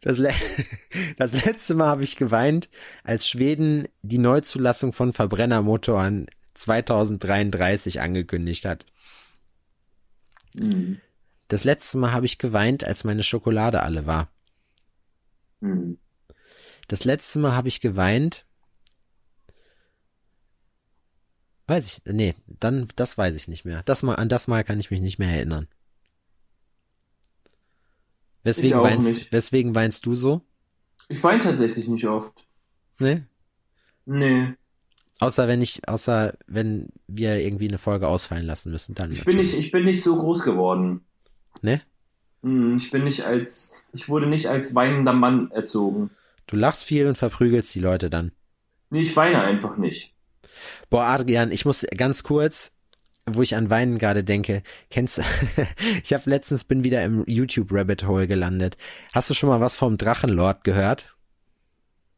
Das, le das letzte Mal habe ich geweint, als Schweden die Neuzulassung von Verbrennermotoren 2033 angekündigt hat. Hm. Das letzte Mal habe ich geweint, als meine Schokolade alle war. Hm. Das letzte Mal habe ich geweint. Weiß ich, nee, dann, das weiß ich nicht mehr. Das mal, an das Mal kann ich mich nicht mehr erinnern. Weswegen weinst, nicht. weswegen weinst du so? Ich weine tatsächlich nicht oft. Ne? Nee. Außer wenn ich, außer wenn wir irgendwie eine Folge ausfallen lassen müssen, dann Ich bin nicht, ich bin nicht so groß geworden. Ne? Ich bin nicht als, ich wurde nicht als weinender Mann erzogen. Du lachst viel und verprügelst die Leute dann. Nee, ich weine einfach nicht. Boah, Adrian, ich muss ganz kurz, wo ich an Weinen gerade denke, kennst du, ich habe letztens bin wieder im YouTube Rabbit Hole gelandet. Hast du schon mal was vom Drachenlord gehört?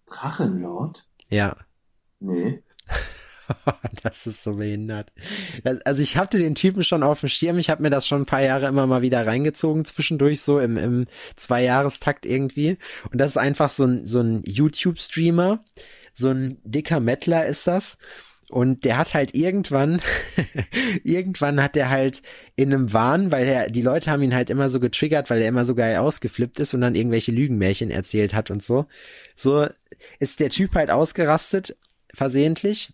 Drachenlord? Ja. Nee. Das ist so behindert. Das, also ich hatte den Typen schon auf dem Schirm, ich habe mir das schon ein paar Jahre immer mal wieder reingezogen, zwischendurch so im, im Zweijahrestakt irgendwie. Und das ist einfach so ein, so ein YouTube-Streamer, so ein dicker Mettler ist das. Und der hat halt irgendwann, irgendwann hat er halt in einem Wahn, weil er, die Leute haben ihn halt immer so getriggert, weil er immer so geil ausgeflippt ist und dann irgendwelche Lügenmärchen erzählt hat und so. So ist der Typ halt ausgerastet, versehentlich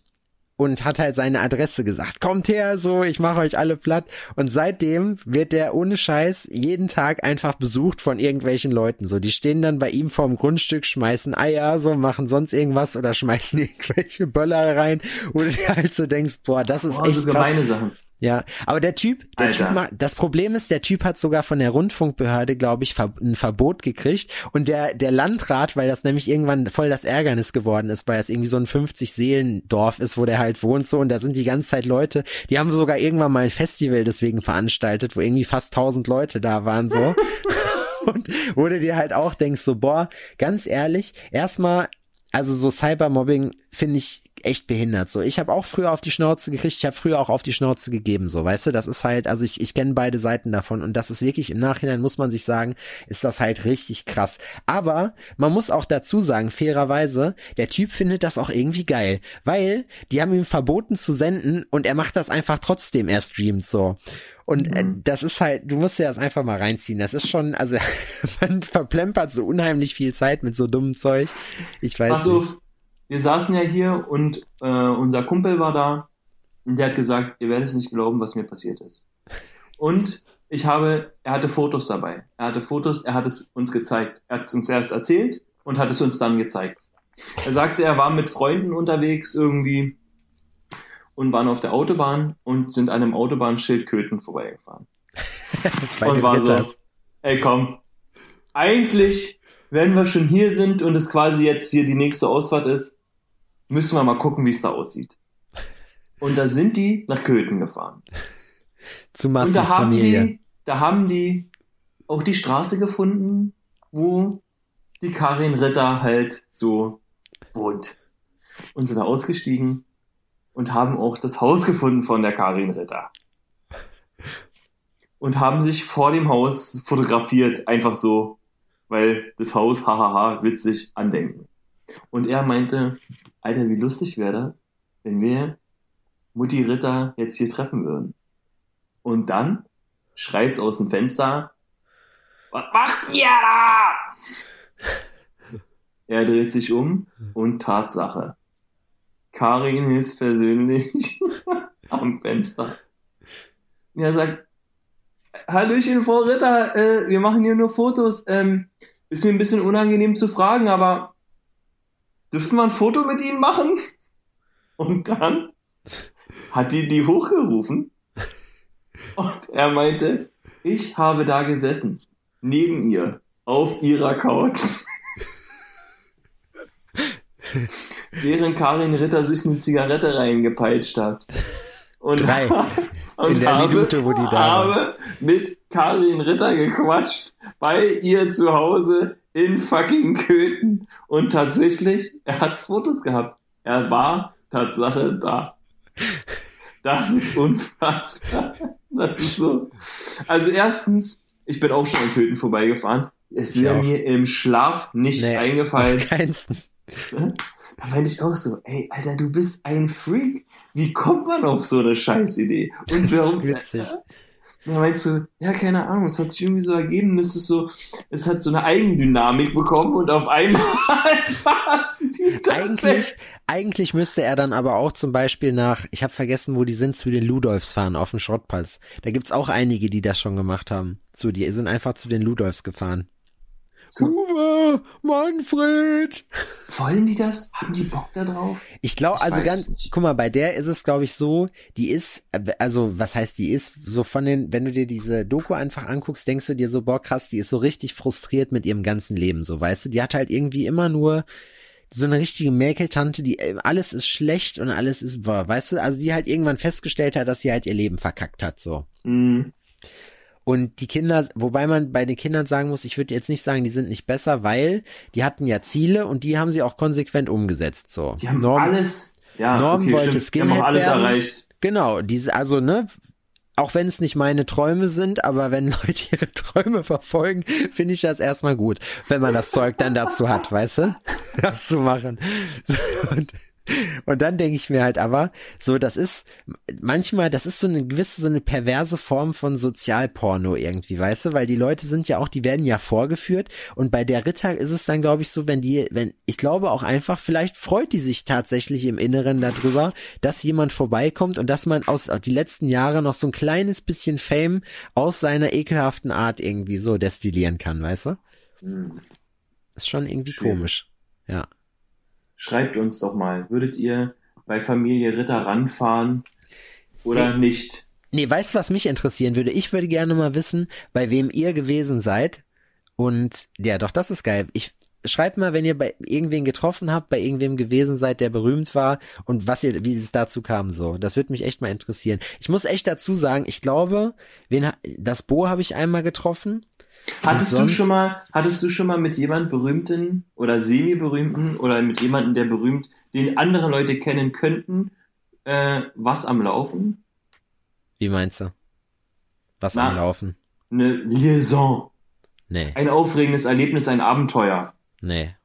und hat halt seine Adresse gesagt. Kommt her, so, ich mache euch alle platt. Und seitdem wird der ohne Scheiß jeden Tag einfach besucht von irgendwelchen Leuten. So, die stehen dann bei ihm vorm Grundstück, schmeißen Eier, so, machen sonst irgendwas oder schmeißen irgendwelche Böller rein, wo du halt so denkst, boah, das ist Oh, echt so krass. gemeine Sachen. Ja, aber der Typ, der Alter. Typ macht, das Problem ist, der Typ hat sogar von der Rundfunkbehörde, glaube ich, ein Verbot gekriegt und der der Landrat, weil das nämlich irgendwann voll das Ärgernis geworden ist, weil es irgendwie so ein 50 Seelen Dorf ist, wo der halt wohnt so und da sind die ganze Zeit Leute, die haben sogar irgendwann mal ein Festival deswegen veranstaltet, wo irgendwie fast 1000 Leute da waren so. und wo du dir halt auch denkst so, boah, ganz ehrlich, erstmal also so Cybermobbing finde ich echt behindert. So, ich habe auch früher auf die Schnauze gekriegt, ich habe früher auch auf die Schnauze gegeben. So, weißt du, das ist halt, also ich, ich kenne beide Seiten davon und das ist wirklich im Nachhinein muss man sich sagen, ist das halt richtig krass. Aber man muss auch dazu sagen, fairerweise, der Typ findet das auch irgendwie geil, weil die haben ihm verboten zu senden und er macht das einfach trotzdem. Er streamt so. Und äh, Mhm. das ist halt, du musst dir das einfach mal reinziehen. Das ist schon, also man verplempert so unheimlich viel Zeit mit so dummem Zeug. Ich weiß Pass nicht. Wir saßen ja hier und äh, unser Kumpel war da und der hat gesagt, ihr werdet es nicht glauben, was mir passiert ist. Und ich habe, er hatte Fotos dabei. Er hatte Fotos, er hat es uns gezeigt. Er hat es uns erst erzählt und hat es uns dann gezeigt. Er sagte, er war mit Freunden unterwegs irgendwie und waren auf der Autobahn und sind an einem Autobahnschild Köthen vorbeigefahren. Bei und war so, ey komm, eigentlich, wenn wir schon hier sind und es quasi jetzt hier die nächste Ausfahrt ist, müssen wir mal gucken, wie es da aussieht. Und da sind die nach Köthen gefahren. Zu Und Massis da haben die, da haben die auch die Straße gefunden, wo die Karin Ritter halt so wohnt. Und sind da ausgestiegen und haben auch das Haus gefunden von der Karin Ritter. Und haben sich vor dem Haus fotografiert, einfach so, weil das Haus, hahaha, witzig, andenken. Und er meinte, Alter, wie lustig wäre das, wenn wir Mutti Ritter jetzt hier treffen würden. Und dann schreit's aus dem Fenster. Was macht ihr da? Er dreht sich um und Tatsache. Karin ist persönlich am Fenster. Er sagt, Hallöchen, Frau Ritter, äh, wir machen hier nur Fotos. Ähm, ist mir ein bisschen unangenehm zu fragen, aber dürfen wir ein Foto mit Ihnen machen? Und dann hat die die hochgerufen und er meinte, ich habe da gesessen, neben ihr, auf ihrer Couch. Während Karin Ritter sich eine Zigarette reingepeitscht hat. Und, Drei. und In der habe, Minute, wo die da war. habe mit Karin Ritter gequatscht bei ihr zu Hause in fucking Köthen. Und tatsächlich, er hat Fotos gehabt. Er war Tatsache da. Das ist unfassbar. Das ist so. Also erstens, ich bin auch schon in Köthen vorbeigefahren. Es wäre mir im Schlaf nicht Nee, eingefallen. Auf keinsten. Da meinte ich auch so, ey, Alter, du bist ein Freak. Wie kommt man auf so eine Scheißidee? Und Das warum, ist witzig. Da meinst du, ja, keine Ahnung, es hat sich irgendwie so ergeben, es ist so, es hat so eine Eigendynamik bekommen und auf einmal saßen die. Eigentlich, eigentlich müsste er dann aber auch zum Beispiel nach, ich habe vergessen, wo die sind, zu den Ludolfs fahren, auf dem Schrottplatz. Da gibt's auch einige, die das schon gemacht haben. So, die sind einfach zu den Ludolfs gefahren. So. Uwe, Manfred! Wollen die das? Haben die Bock da drauf? Ich glaube, also ganz, guck mal, bei der ist es, glaube ich, so, die ist, also was heißt die ist, so von den, wenn du dir diese Doku einfach anguckst, denkst du dir so, boah, krass, die ist so richtig frustriert mit ihrem ganzen Leben, so, weißt du, die hat halt irgendwie immer nur so eine richtige Mäkeltante, die äh, alles ist schlecht und alles ist, boah, weißt du, also die halt irgendwann festgestellt hat, dass sie halt ihr Leben verkackt hat, so. Mhm. Und die Kinder, wobei man bei den Kindern sagen muss, ich würde jetzt nicht sagen, die sind nicht besser, weil die hatten ja Ziele und die haben sie auch konsequent umgesetzt, so. Die haben Norm- alles, ja, Norm okay, wollte stimmt. Die haben auch Skinhead alles werden. erreicht. Genau, diese, also, ne, auch wenn es nicht meine Träume sind, aber wenn Leute ihre Träume verfolgen, finde ich das erstmal gut, wenn man das Zeug dann dazu hat, weißt du, das zu machen. Und, und dann denke ich mir halt aber, so, das ist manchmal, das ist so eine gewisse, so eine perverse Form von Sozialporno irgendwie, weißt du, weil die Leute sind ja auch, die werden ja vorgeführt und bei der Ritter ist es dann, glaube ich, so, wenn die, wenn, ich glaube auch einfach, vielleicht freut die sich tatsächlich im Inneren darüber, dass jemand vorbeikommt und dass man aus die letzten Jahre noch so ein kleines bisschen Fame aus seiner ekelhaften Art irgendwie so destillieren kann, weißt du? Mhm. Ist schon irgendwie Schwierig. komisch. Ja. Schreibt uns doch mal, würdet ihr bei Familie Ritter ranfahren oder nicht? Nee, weißt du, was mich interessieren würde? Ich würde gerne mal wissen, bei wem ihr gewesen seid. Und ja, doch, das ist geil. Ich schreibt mal, wenn ihr bei irgendwen getroffen habt, bei irgendwem gewesen seid, der berühmt war und was ihr, wie es dazu kam, so. Das würde mich echt mal interessieren. Ich muss echt dazu sagen, ich glaube, wen, das Bo habe ich einmal getroffen. Hattest du sonst- schon mal, hattest du schon mal mit jemand berühmten oder semi-berühmten oder mit jemandem, der berühmt, den andere Leute kennen könnten, äh, was am Laufen? Wie meinst du? Was Na. am Laufen? Eine Liaison, Nee, ein aufregendes Erlebnis, ein Abenteuer, nee.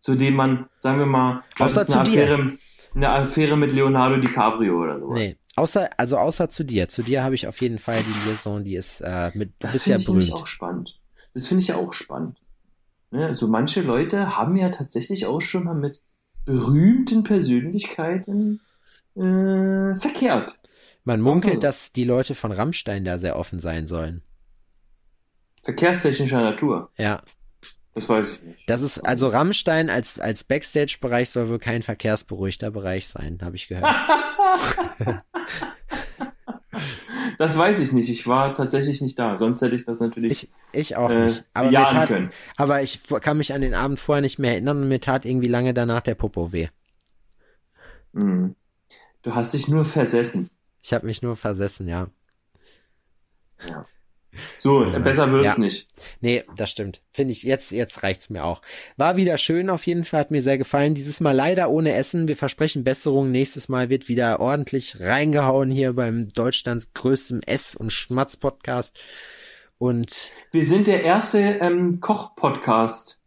zu dem man, sagen wir mal, was Außer ist eine dir. Affäre, eine Affäre mit Leonardo DiCaprio oder so. Nee. Außer, also außer zu dir. Zu dir habe ich auf jeden Fall die Liaison, die ist äh, mit, Das bist ja finde ich berühmt. auch spannend. Das finde ich ja auch spannend. Ne? Also manche Leute haben ja tatsächlich auch schon mal mit berühmten Persönlichkeiten äh, verkehrt. Man munkelt, Also. dass die Leute von Rammstein da sehr offen sein sollen. Verkehrstechnischer Natur. Ja. Das weiß ich nicht. Das ist, also Rammstein als, als Backstage-Bereich soll wohl kein verkehrsberuhigter Bereich sein, habe ich gehört. Das weiß ich nicht. Ich war tatsächlich nicht da. Sonst hätte ich das natürlich. Ich, ich auch Äh, nicht. Aber, mir tat, können. aber ich kann mich an den Abend vorher nicht mehr erinnern und mir tat irgendwie lange danach der Popo weh. Hm. Du hast dich nur versessen. Ich habe mich nur versessen, ja. So, Ja. besser wird's Ja. nicht. Nee, das stimmt. Finde ich, jetzt, jetzt reicht's mir auch. War wieder schön auf jeden Fall, hat mir sehr gefallen. Dieses Mal leider ohne Essen. Wir versprechen Besserung. Nächstes Mal wird wieder ordentlich reingehauen hier beim Deutschlands größtem Ess- und Schmatz-Podcast. Und Wir sind der erste ähm, Koch-Podcast,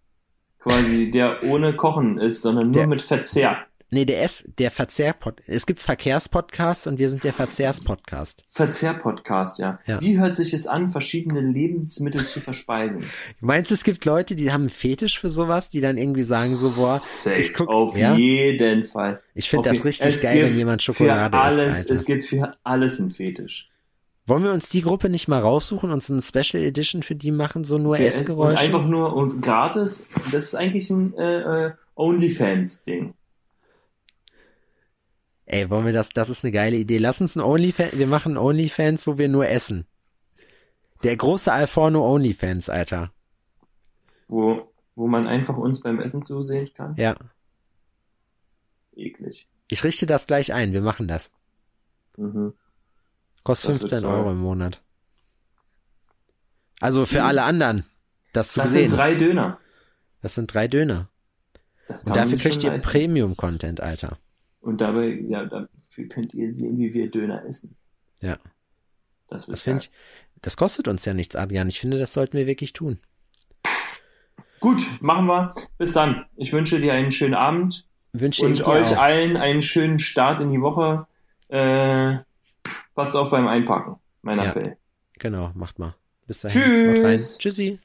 quasi, der ohne Kochen ist, sondern nur Der- mit Verzehr. Nee, der Ess, der Verzehr-Pod, es gibt Verkehrspodcasts und wir sind der Verzehrs-Podcast. Verzehr-Podcast, ja. Ja. Wie hört sich es an, verschiedene Lebensmittel zu verspeisen? Meinst du, es gibt Leute, die haben einen Fetisch für sowas, die dann irgendwie sagen so, boah, Safe, ich guck- auf ja? jeden Fall. ich finde das richtig geil, wenn jemand Schokolade für alles, isst. Es gibt für alles einen Fetisch. Wollen wir uns die Gruppe nicht mal raussuchen und so eine Special Edition für die machen, so nur Essgeräusche? einfach nur und gratis. Das ist eigentlich ein äh, äh, OnlyFans-Ding. Ey, wollen wir das, das ist eine geile Idee. Lass uns ein OnlyFans, wir machen OnlyFans, wo wir nur essen. Der große Alforno OnlyFans, Alter. Wo, wo man einfach uns beim Essen zusehen kann. Ja. Eklig. Ich richte das gleich ein, wir machen das. Mhm. Kostet Das wird 15 toll. Euro im Monat. Also für Mhm. alle anderen, das zu Das sehen. sind drei Döner. das sind drei Döner. Das Und dafür kriegt ihr. Premium-Content, Alter. Und dabei, ja, dafür könnt ihr sehen, wie wir Döner essen. Ja. Das Das finde ich, das kostet uns ja nichts, Adrian. Ich finde, das sollten wir wirklich tun. Gut, machen wir. Bis dann. Ich wünsche dir einen schönen Abend Wünsche ich und euch auch. allen einen schönen Start in die Woche. Äh, passt auf beim Einpacken. Mein Ja. Appell. Genau, macht mal. Bis dahin. Tschüss. Tschüssi.